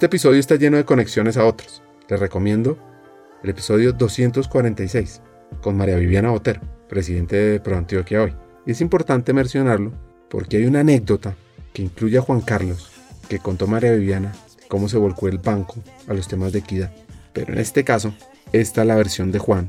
Este episodio está lleno de conexiones a otros. Les recomiendo el episodio 246 con María Viviana Botero, presidente de ProAntioquia hoy. Y es importante mencionarlo porque hay una anécdota que incluye a Juan Carlos, que contó María Viviana cómo se volcó el banco a los temas de equidad. Pero en este caso, esta es la versión de Juan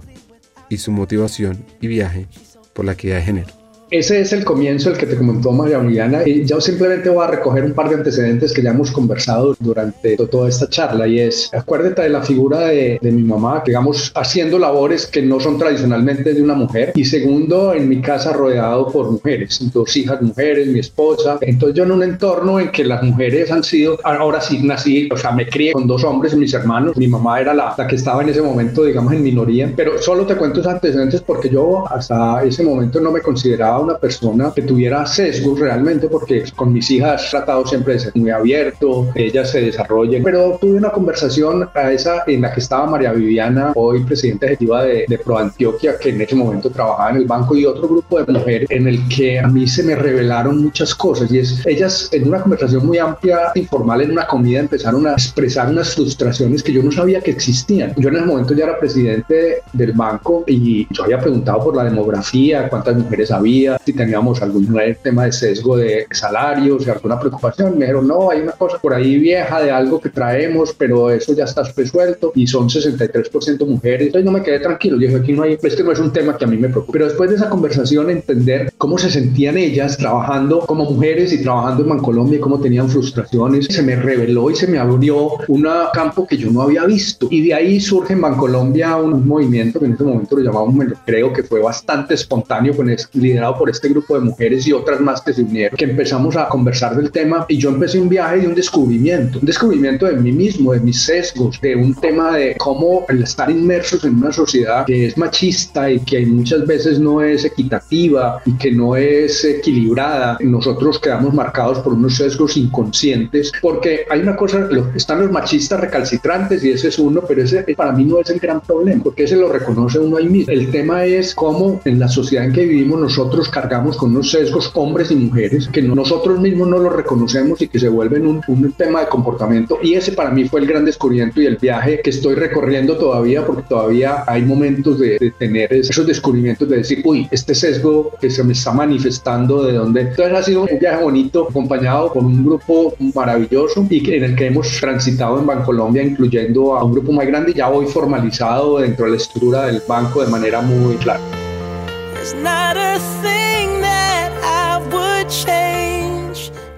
y su motivación y viaje por la equidad de género. Ese es el comienzo, el que te comentó María Juliana. Y yo simplemente voy a recoger un par de antecedentes que ya hemos conversado durante toda esta charla. Y es, acuérdate de la figura de, de, mi mamá, digamos, haciendo labores que no son tradicionalmente de una mujer. Y segundo, en mi casa rodeado por mujeres, dos hijas mujeres, mi esposa. Entonces yo en un entorno en que las mujeres han sido, ahora sí nací, o sea, me crié con dos hombres, mis hermanos. Mi mamá era la, la que estaba en ese momento, digamos, en minoría. Pero solo te cuento esos antecedentes porque yo hasta ese momento no me consideraba una persona que tuviera sesgos realmente, porque con mis hijas he tratado siempre de ser muy abierto, que ellas se desarrollen, pero tuve una conversación a esa en la que estaba María Viviana, hoy presidenta ejecutiva de, de Pro Antioquia, que en ese momento trabajaba en el banco, y otro grupo de mujeres en el que a mí se me revelaron muchas cosas, y es, ellas en una conversación muy amplia, informal, en una comida, empezaron a expresar unas frustraciones que yo no sabía que existían. Yo en ese momento ya era presidente del banco y yo había preguntado por la demografía, cuántas mujeres había, si teníamos algún tema de sesgo de salarios, alguna preocupación. Me dijeron, no, hay una cosa por ahí vieja de algo que traemos, pero eso ya está resuelto y son 63% mujeres. Entonces no me quedé tranquilo. Dije, aquí no hay, este no es un tema que a mí me preocupa. Pero después de esa conversación, entender cómo se sentían ellas trabajando como mujeres y trabajando en Bancolombia, cómo tenían frustraciones, se me reveló y se me abrió un campo que yo no había visto. Y de ahí surge en Bancolombia un movimiento que en ese momento lo llamamos, creo que fue bastante espontáneo, con liderado por este grupo de mujeres y otras más que se unieron, que empezamos a conversar del tema y yo empecé un viaje de un descubrimiento, un descubrimiento de mí mismo, de mis sesgos, de un tema de cómo el estar inmersos en una sociedad que es machista y que muchas veces no es equitativa y que no es equilibrada, nosotros quedamos marcados por unos sesgos inconscientes, porque hay una cosa, están los machistas recalcitrantes y ese es uno, pero ese para mí no es el gran problema, porque ese lo reconoce uno ahí mismo. El tema es cómo en la sociedad en que vivimos nosotros cargamos con unos sesgos hombres y mujeres que nosotros mismos no los reconocemos y que se vuelven un, un tema de comportamiento. Y ese para mí fue el gran descubrimiento y el viaje que estoy recorriendo todavía porque todavía hay momentos de, de tener esos descubrimientos de decir, uy, este sesgo que se me está manifestando, ¿de dónde? Entonces ha sido un viaje bonito acompañado por un grupo maravilloso y en el que hemos transitado en Bancolombia, incluyendo a un grupo más grande, ya hoy formalizado dentro de la estructura del banco de manera muy clara.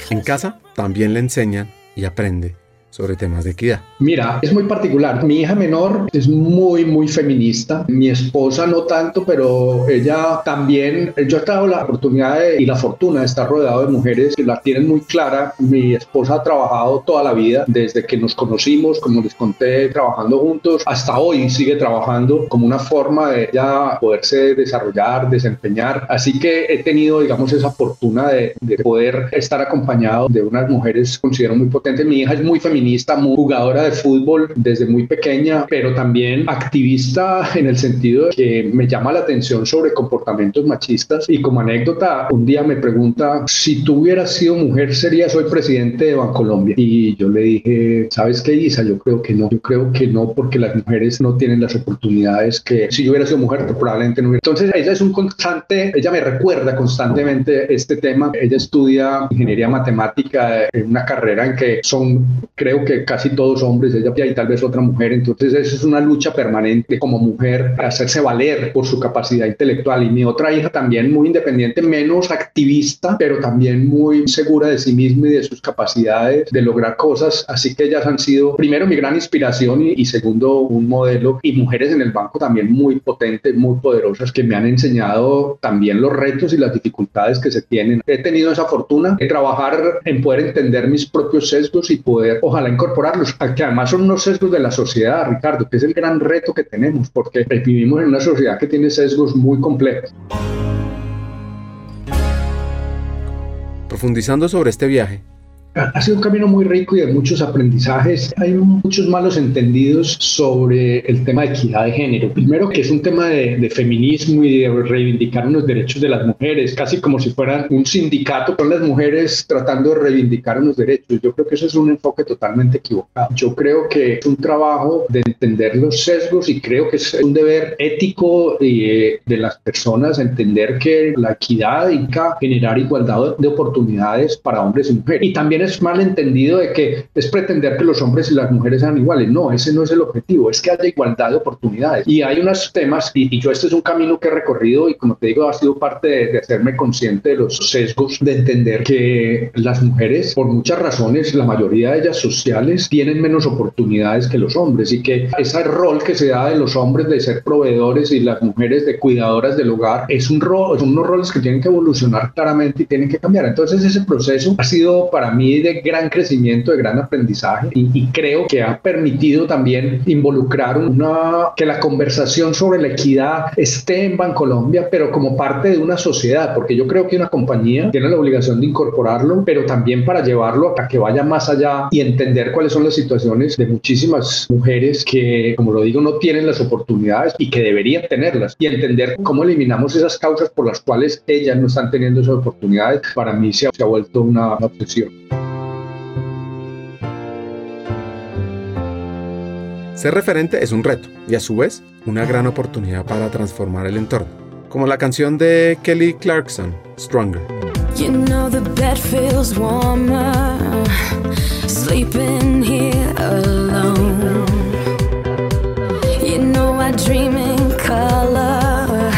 En casa también le enseñan y aprende sobre temas de equidad? Mira, es muy particular. Mi hija menor es muy, muy feminista. Mi esposa no tanto, pero ella también. Yo he tenido la oportunidad y la fortuna de estar rodeado de mujeres que la tienen muy clara. Mi esposa ha trabajado toda la vida, desde que nos conocimos, como les conté, trabajando juntos, hasta hoy sigue trabajando como una forma de ella poderse desarrollar, desempeñar. Así que he tenido, digamos, esa fortuna de, de poder estar acompañado de unas mujeres, considero muy potentes. Mi hija es muy feminista muy jugadora de fútbol desde muy pequeña, pero también activista en el sentido de que me llama la atención sobre comportamientos machistas. Y como anécdota, un día me pregunta, si tú hubieras sido mujer, ¿serías hoy presidente de Bancolombia? Y yo le dije, ¿sabes qué, Isa? Yo creo que no. Yo creo que no, porque las mujeres no tienen las oportunidades que si yo hubiera sido mujer, pues probablemente no hubiera. Entonces, ella es un constante, ella me recuerda constantemente este tema. Ella estudia ingeniería matemática en una carrera en que son, creo, que casi todos hombres, ella y tal vez otra mujer. Entonces, eso es una lucha permanente como mujer, hacerse valer por su capacidad intelectual. Y mi otra hija también muy independiente, menos activista, pero también muy segura de sí misma y de sus capacidades de lograr cosas. Así que ellas han sido, primero, mi gran inspiración y, y segundo, un modelo. Y mujeres en el banco también muy potentes, muy poderosas, que me han enseñado también los retos y las dificultades que se tienen. He tenido esa fortuna de trabajar en poder entender mis propios sesgos y poder, ojalá, incorporarlos, que además son unos sesgos de la sociedad, Ricardo, que es el gran reto que tenemos, porque vivimos en una sociedad que tiene sesgos muy complejos. Profundizando sobre este viaje, Ha sido un camino muy rico y de muchos aprendizajes. Hay muchos malos entendidos sobre el tema de equidad de género. Primero que es un tema de, de feminismo y de reivindicar unos derechos de las mujeres, casi como si fueran un sindicato con las mujeres tratando de reivindicar unos derechos. Yo creo que eso es un enfoque totalmente equivocado. Yo creo que es un trabajo de entender los sesgos y creo que es un deber ético de, de las personas entender que la equidad implica generar igualdad de oportunidades para hombres y mujeres. Y también es mal entendido de que es pretender que los hombres y las mujeres sean iguales. No, ese no es el objetivo, es que haya igualdad de oportunidades. Y hay unos temas, y, yo este es un camino que he recorrido y como te digo, ha sido parte de, de hacerme consciente de los sesgos, de entender que las mujeres, por muchas razones, la mayoría de ellas sociales, tienen menos oportunidades que los hombres y que ese rol que se da de los hombres de ser proveedores y las mujeres de cuidadoras del hogar es un rol, son unos roles que tienen que evolucionar claramente y tienen que cambiar. Entonces ese proceso ha sido para mí de gran crecimiento, de gran aprendizaje y, creo que ha permitido también involucrar una, que la conversación sobre la equidad esté en Bancolombia, pero como parte de una sociedad, porque yo creo que una compañía tiene la obligación de incorporarlo, pero también para llevarlo a que vaya más allá y entender cuáles son las situaciones de muchísimas mujeres que, como lo digo, no tienen las oportunidades y que deberían tenerlas y entender cómo eliminamos esas causas por las cuales ellas no están teniendo esas oportunidades, para mí se ha, se ha vuelto una obsesión. Ser referente es un reto y a su vez una gran oportunidad para transformar el entorno, como la canción de Kelly Clarkson, Stronger. You know the bed feels warmer, sleeping here alone. You know I dream in color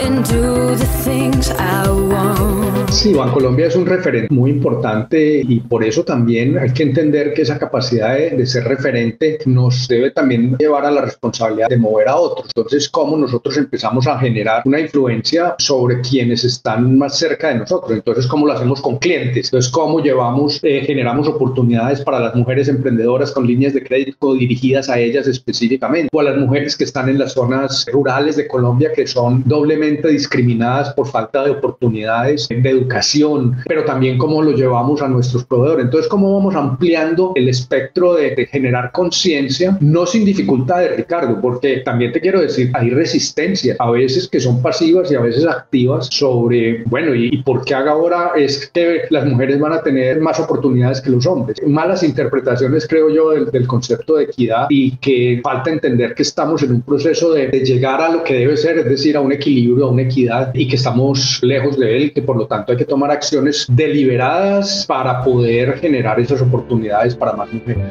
and do the things I want. Sí, Bancolombia es un referente muy importante y por eso también hay que entender que esa capacidad de, ser referente nos debe también llevar a la responsabilidad de mover a otros. Entonces, ¿cómo nosotros empezamos a generar una influencia sobre quienes están más cerca de nosotros? Entonces, ¿cómo lo hacemos con clientes? Entonces, ¿cómo llevamos, eh, generamos oportunidades para las mujeres emprendedoras con líneas de crédito dirigidas a ellas específicamente? O a las mujeres que están en las zonas rurales de Colombia que son doblemente discriminadas por falta de oportunidades de educación, pero también cómo lo llevamos a nuestros proveedores. Entonces, cómo vamos ampliando el espectro de, generar conciencia, no sin dificultades, Ricardo, porque también te quiero decir, hay resistencia, a veces que son pasivas y a veces activas sobre, bueno, ¿y, y por qué haga ahora es que las mujeres van a tener más oportunidades que los hombres? Malas interpretaciones, creo yo, del, del concepto de equidad y que falta entender que estamos en un proceso de, de llegar a lo que debe ser, es decir, a un equilibrio, a una equidad y que estamos lejos de él, que por lo tanto hay que tomar acciones deliberadas para poder generar esas oportunidades para más mujeres.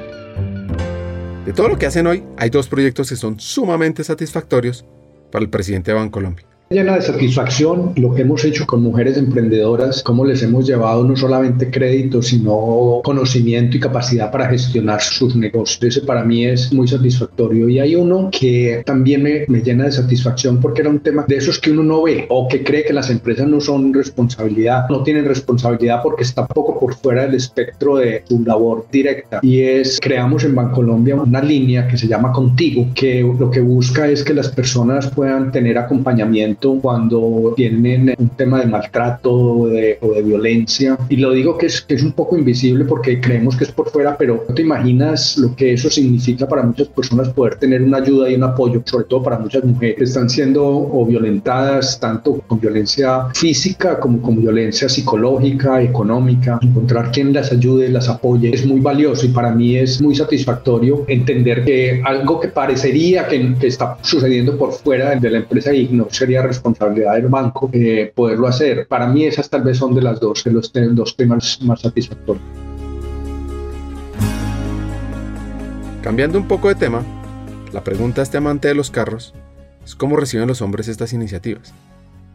De todo lo que hacen hoy, hay dos proyectos que son sumamente satisfactorios para el presidente de Bancolombia llena de satisfacción lo que hemos hecho con mujeres emprendedoras, cómo les hemos llevado no solamente crédito, sino conocimiento y capacidad para gestionar sus negocios. Ese para mí es muy satisfactorio. Y hay uno que también me, me llena de satisfacción porque era un tema de esos que uno no ve o que cree que las empresas no son responsabilidad, no tienen responsabilidad porque está poco por fuera del espectro de su labor directa. Y es, creamos en Bancolombia una línea que se llama Contigo, que lo que busca es que las personas puedan tener acompañamiento cuando tienen un tema de maltrato o de, violencia. Y lo digo que es, que es un poco invisible porque creemos que es por fuera, pero no te imaginas lo que eso significa para muchas personas poder tener una ayuda y un apoyo, sobre todo para muchas mujeres que están siendo o violentadas tanto con violencia física como con violencia psicológica, económica. Encontrar quien las ayude, las apoye es muy valioso y para mí es muy satisfactorio entender que algo que parecería que, que está sucediendo por fuera de la empresa y no sería responsabilidad del banco eh, poderlo hacer. Para mí esas tal vez son de las dos, de los dos temas más satisfactorios. Cambiando un poco de tema, la pregunta a este amante de los carros es cómo reciben los hombres estas iniciativas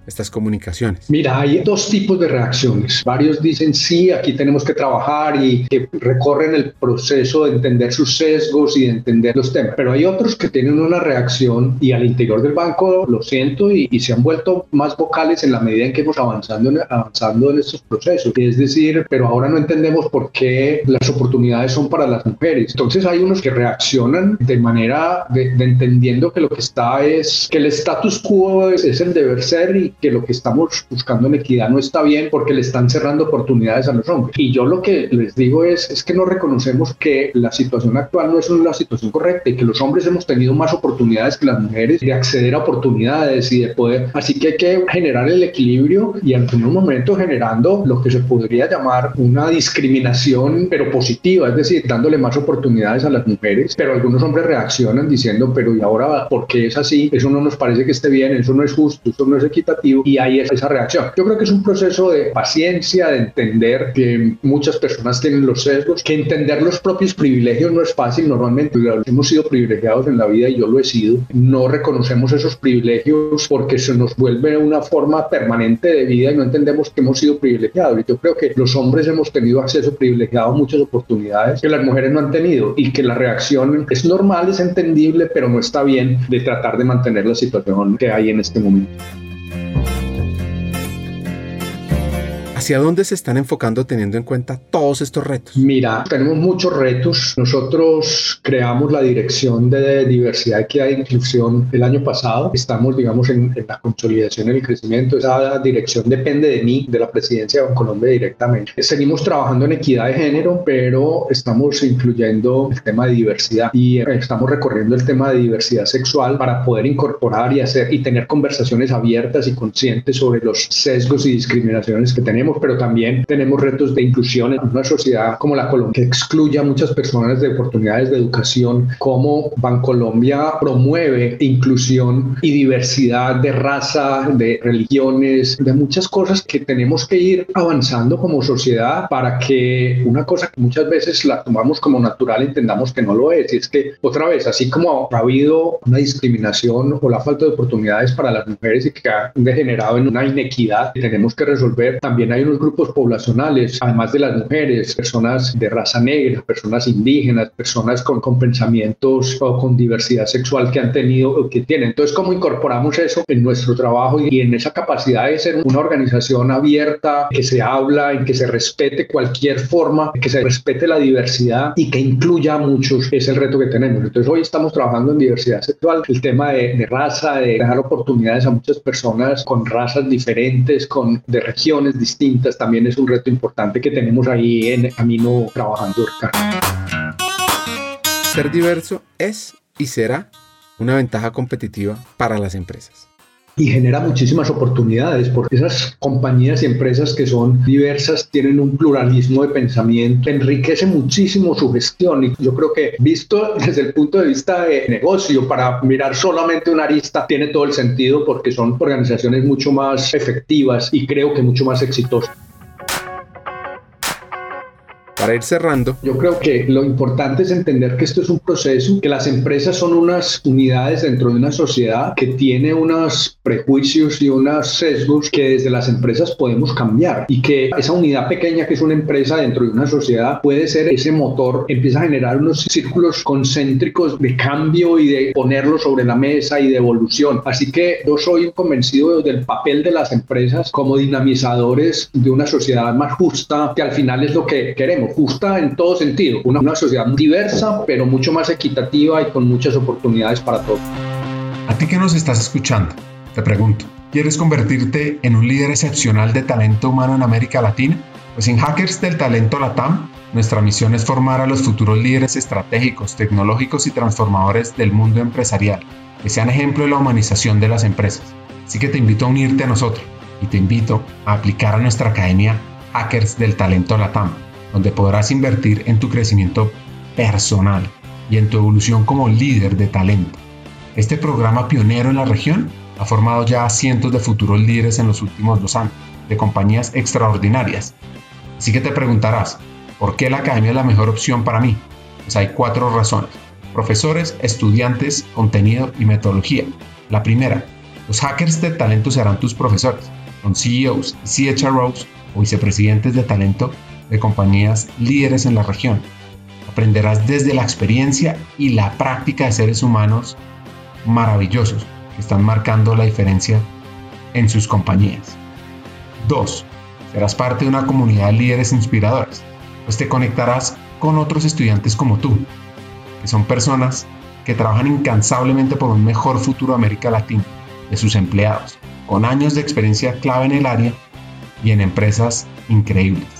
estas comunicaciones? Mira, hay dos tipos de reacciones. Varios dicen, sí, aquí tenemos que trabajar y que recorren el proceso de entender sus sesgos y de entender los temas. Pero hay otros que tienen una reacción y al interior del banco, lo siento, y, se han vuelto más vocales en la medida en que hemos avanzando en, avanzando en estos procesos. Es decir, pero ahora no entendemos por qué las oportunidades son para las mujeres. Entonces hay unos que reaccionan de manera de, entendiendo que lo que está es que el status quo es, es el deber ser y que lo que estamos buscando en equidad no está bien porque le están cerrando oportunidades a los hombres. Y yo lo que les digo es, es que no reconocemos que la situación actual no es una situación correcta y que los hombres hemos tenido más oportunidades que las mujeres de acceder a oportunidades y de poder. Así que hay que generar el equilibrio y en un momento generando lo que se podría llamar una discriminación, pero positiva, es decir, dándole más oportunidades a las mujeres. Pero algunos hombres reaccionan diciendo, pero ¿y ahora por qué es así? Eso no nos parece que esté bien, eso no es justo, eso no es equitativo. Y ahí es esa reacción. Yo creo que es un proceso de paciencia, de entender que muchas personas tienen los sesgos, que entender los propios privilegios no es fácil. Normalmente hemos sido privilegiados en la vida y yo lo he sido. No reconocemos esos privilegios porque se nos vuelve una forma permanente de vida y no entendemos que hemos sido privilegiados. Y yo creo que los hombres hemos tenido acceso privilegiado a muchas oportunidades que las mujeres no han tenido y que la reacción es normal, es entendible, pero no está bien de tratar de mantener la situación que hay en este momento. Música ¿Hacia dónde se están enfocando teniendo en cuenta todos estos retos? Mira, tenemos muchos retos. Nosotros creamos la Dirección de Diversidad, Equidad e Inclusión el año pasado. Estamos, digamos, en, la consolidación y el crecimiento. Esa dirección depende de mí, de la presidencia de Colombia directamente. Seguimos trabajando en equidad de género, pero estamos incluyendo el tema de diversidad y estamos recorriendo el tema de diversidad sexual para poder incorporar y hacer y tener conversaciones abiertas y conscientes sobre los sesgos y discriminaciones que tenemos pero también tenemos retos de inclusión en una sociedad como la Colombia, que excluye a muchas personas de oportunidades de educación, como Bancolombia promueve inclusión y diversidad de raza, de religiones, de muchas cosas que tenemos que ir avanzando como sociedad para que una cosa que muchas veces la tomamos como natural entendamos que no lo es. Y es que otra vez, así como ha habido una discriminación o la falta de oportunidades para las mujeres y que ha degenerado en una inequidad que tenemos que resolver, también hay hay unos grupos poblacionales, además de las mujeres, personas de raza negra, personas indígenas, personas con, con pensamientos o con diversidad sexual que han tenido o que tienen. Entonces, ¿cómo incorporamos eso en nuestro trabajo y en esa capacidad de ser una organización abierta, que se habla, en que se respete cualquier forma, que se respete la diversidad y que incluya a muchos? Es el reto que tenemos. Entonces, hoy estamos trabajando en diversidad sexual, el tema de, de raza, de dar oportunidades a muchas personas con razas diferentes, con de regiones distintas también es un reto importante que tenemos ahí en camino trabajando. Ser diverso es y será una ventaja competitiva para las empresas y genera muchísimas oportunidades porque esas compañías y empresas que son diversas tienen un pluralismo de pensamiento, enriquece muchísimo su gestión y yo creo que visto <laughs> desde el punto de vista de negocio para mirar solamente una arista tiene todo el sentido porque son organizaciones mucho más efectivas y creo que mucho más exitosas. Para ir cerrando. Yo creo que lo importante es entender que esto es un proceso, que las empresas son unas unidades dentro de una sociedad que tiene unos prejuicios y unos sesgos que desde las empresas podemos cambiar y que esa unidad pequeña que es una empresa dentro de una sociedad puede ser ese motor, empieza a generar unos círculos concéntricos de cambio y de ponerlo sobre la mesa y de evolución. Así que yo soy convencido del papel de las empresas como dinamizadores de una sociedad más justa, que al final es lo que queremos justa en todo sentido, una, una sociedad diversa, pero mucho más equitativa y con muchas oportunidades para todos. A ti que nos estás escuchando, te pregunto, ¿quieres convertirte en un líder excepcional de talento humano en América Latina? Pues en Hackers del Talento Latam, nuestra misión es formar a los futuros líderes estratégicos, tecnológicos y transformadores del mundo empresarial, que sean ejemplo de la humanización de las empresas. Así que te invito a unirte a nosotros y te invito a aplicar a nuestra academia Hackers del Talento Latam donde podrás invertir en tu crecimiento personal y en tu evolución como líder de talento. Este programa pionero en la región ha formado ya a cientos de futuros líderes en los últimos dos años, de compañías extraordinarias. Así que te preguntarás, ¿por qué la academia es la mejor opción para mí? Pues hay cuatro razones. Profesores, estudiantes, contenido y metodología. La primera, los hackers de talento serán tus profesores. Son CEOs y CHROs o vicepresidentes de talento de compañías líderes en la región. Aprenderás desde la experiencia y la práctica de seres humanos maravillosos que están marcando la diferencia en sus compañías. 2. Serás parte de una comunidad de líderes inspiradores, pues te conectarás con otros estudiantes como tú, que son personas que trabajan incansablemente por un mejor futuro de América Latina, de sus empleados, con años de experiencia clave en el área y en empresas increíbles.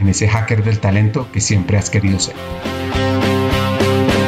en ese hacker del talento que siempre has querido ser.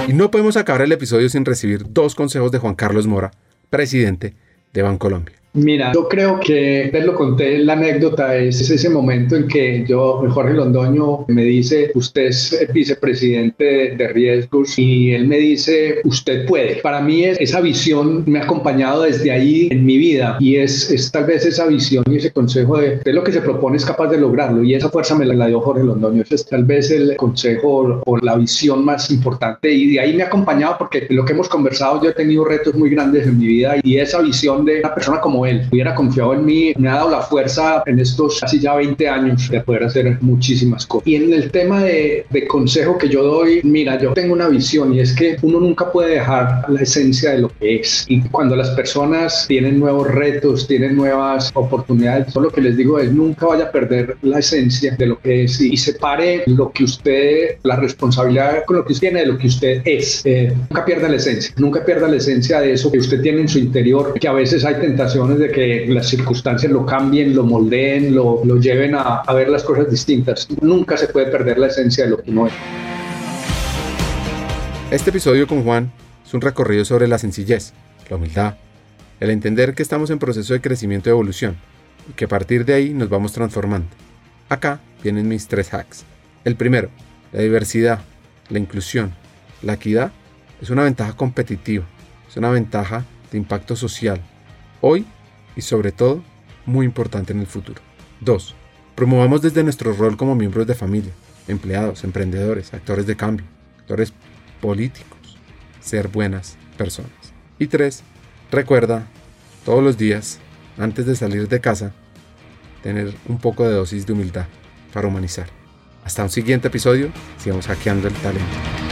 Y no podemos acabar el episodio sin recibir dos consejos de Juan Carlos Mora, presidente de Bancolombia. Mira, yo creo que, te lo conté, la anécdota es, ese momento en que yo, Jorge Londoño, me dice, usted es vicepresidente de riesgos y él me dice, usted puede. Para mí es, esa visión me ha acompañado desde ahí en mi vida y es, es tal vez esa visión y ese consejo de, de lo que se propone es capaz de lograrlo y esa fuerza me la, dio Jorge Londoño. Ese es tal vez el consejo o la visión más importante y de ahí me ha acompañado porque lo que hemos conversado yo he tenido retos muy grandes en mi vida y esa visión de una persona como él hubiera confiado en mí, me ha dado la fuerza en estos casi ya 20 años de poder hacer muchísimas cosas. Y en el tema de, de consejo que yo doy, mira, yo tengo una visión y es que uno nunca puede dejar la esencia de lo que es. Y cuando las personas tienen nuevos retos, tienen nuevas oportunidades, yo lo que les digo es nunca vaya a perder la esencia de lo que es y, separe lo que usted, la responsabilidad con lo que usted tiene de lo que usted es. Eh, nunca pierda la esencia, nunca pierda la esencia de eso que usted tiene en su interior, que a veces hay tentaciones de que las circunstancias lo cambien, lo moldeen, lo, lo lleven a, a ver las cosas distintas. Nunca se puede perder la esencia de lo que uno es. Este episodio con Juan es un recorrido sobre la sencillez, la humildad, el entender que estamos en proceso de crecimiento y evolución y que a partir de ahí nos vamos transformando. Acá vienen mis tres hacks. El primero, la diversidad, la inclusión, la equidad es una ventaja competitiva, es una ventaja de impacto social. Hoy y sobre todo, muy importante en el futuro. 2. Promovamos desde nuestro rol como miembros de familia, empleados, emprendedores, actores de cambio, actores políticos, ser buenas personas. Y 3. Recuerda todos los días, antes de salir de casa, tener un poco de dosis de humildad para humanizar. Hasta un siguiente episodio, sigamos hackeando el talento.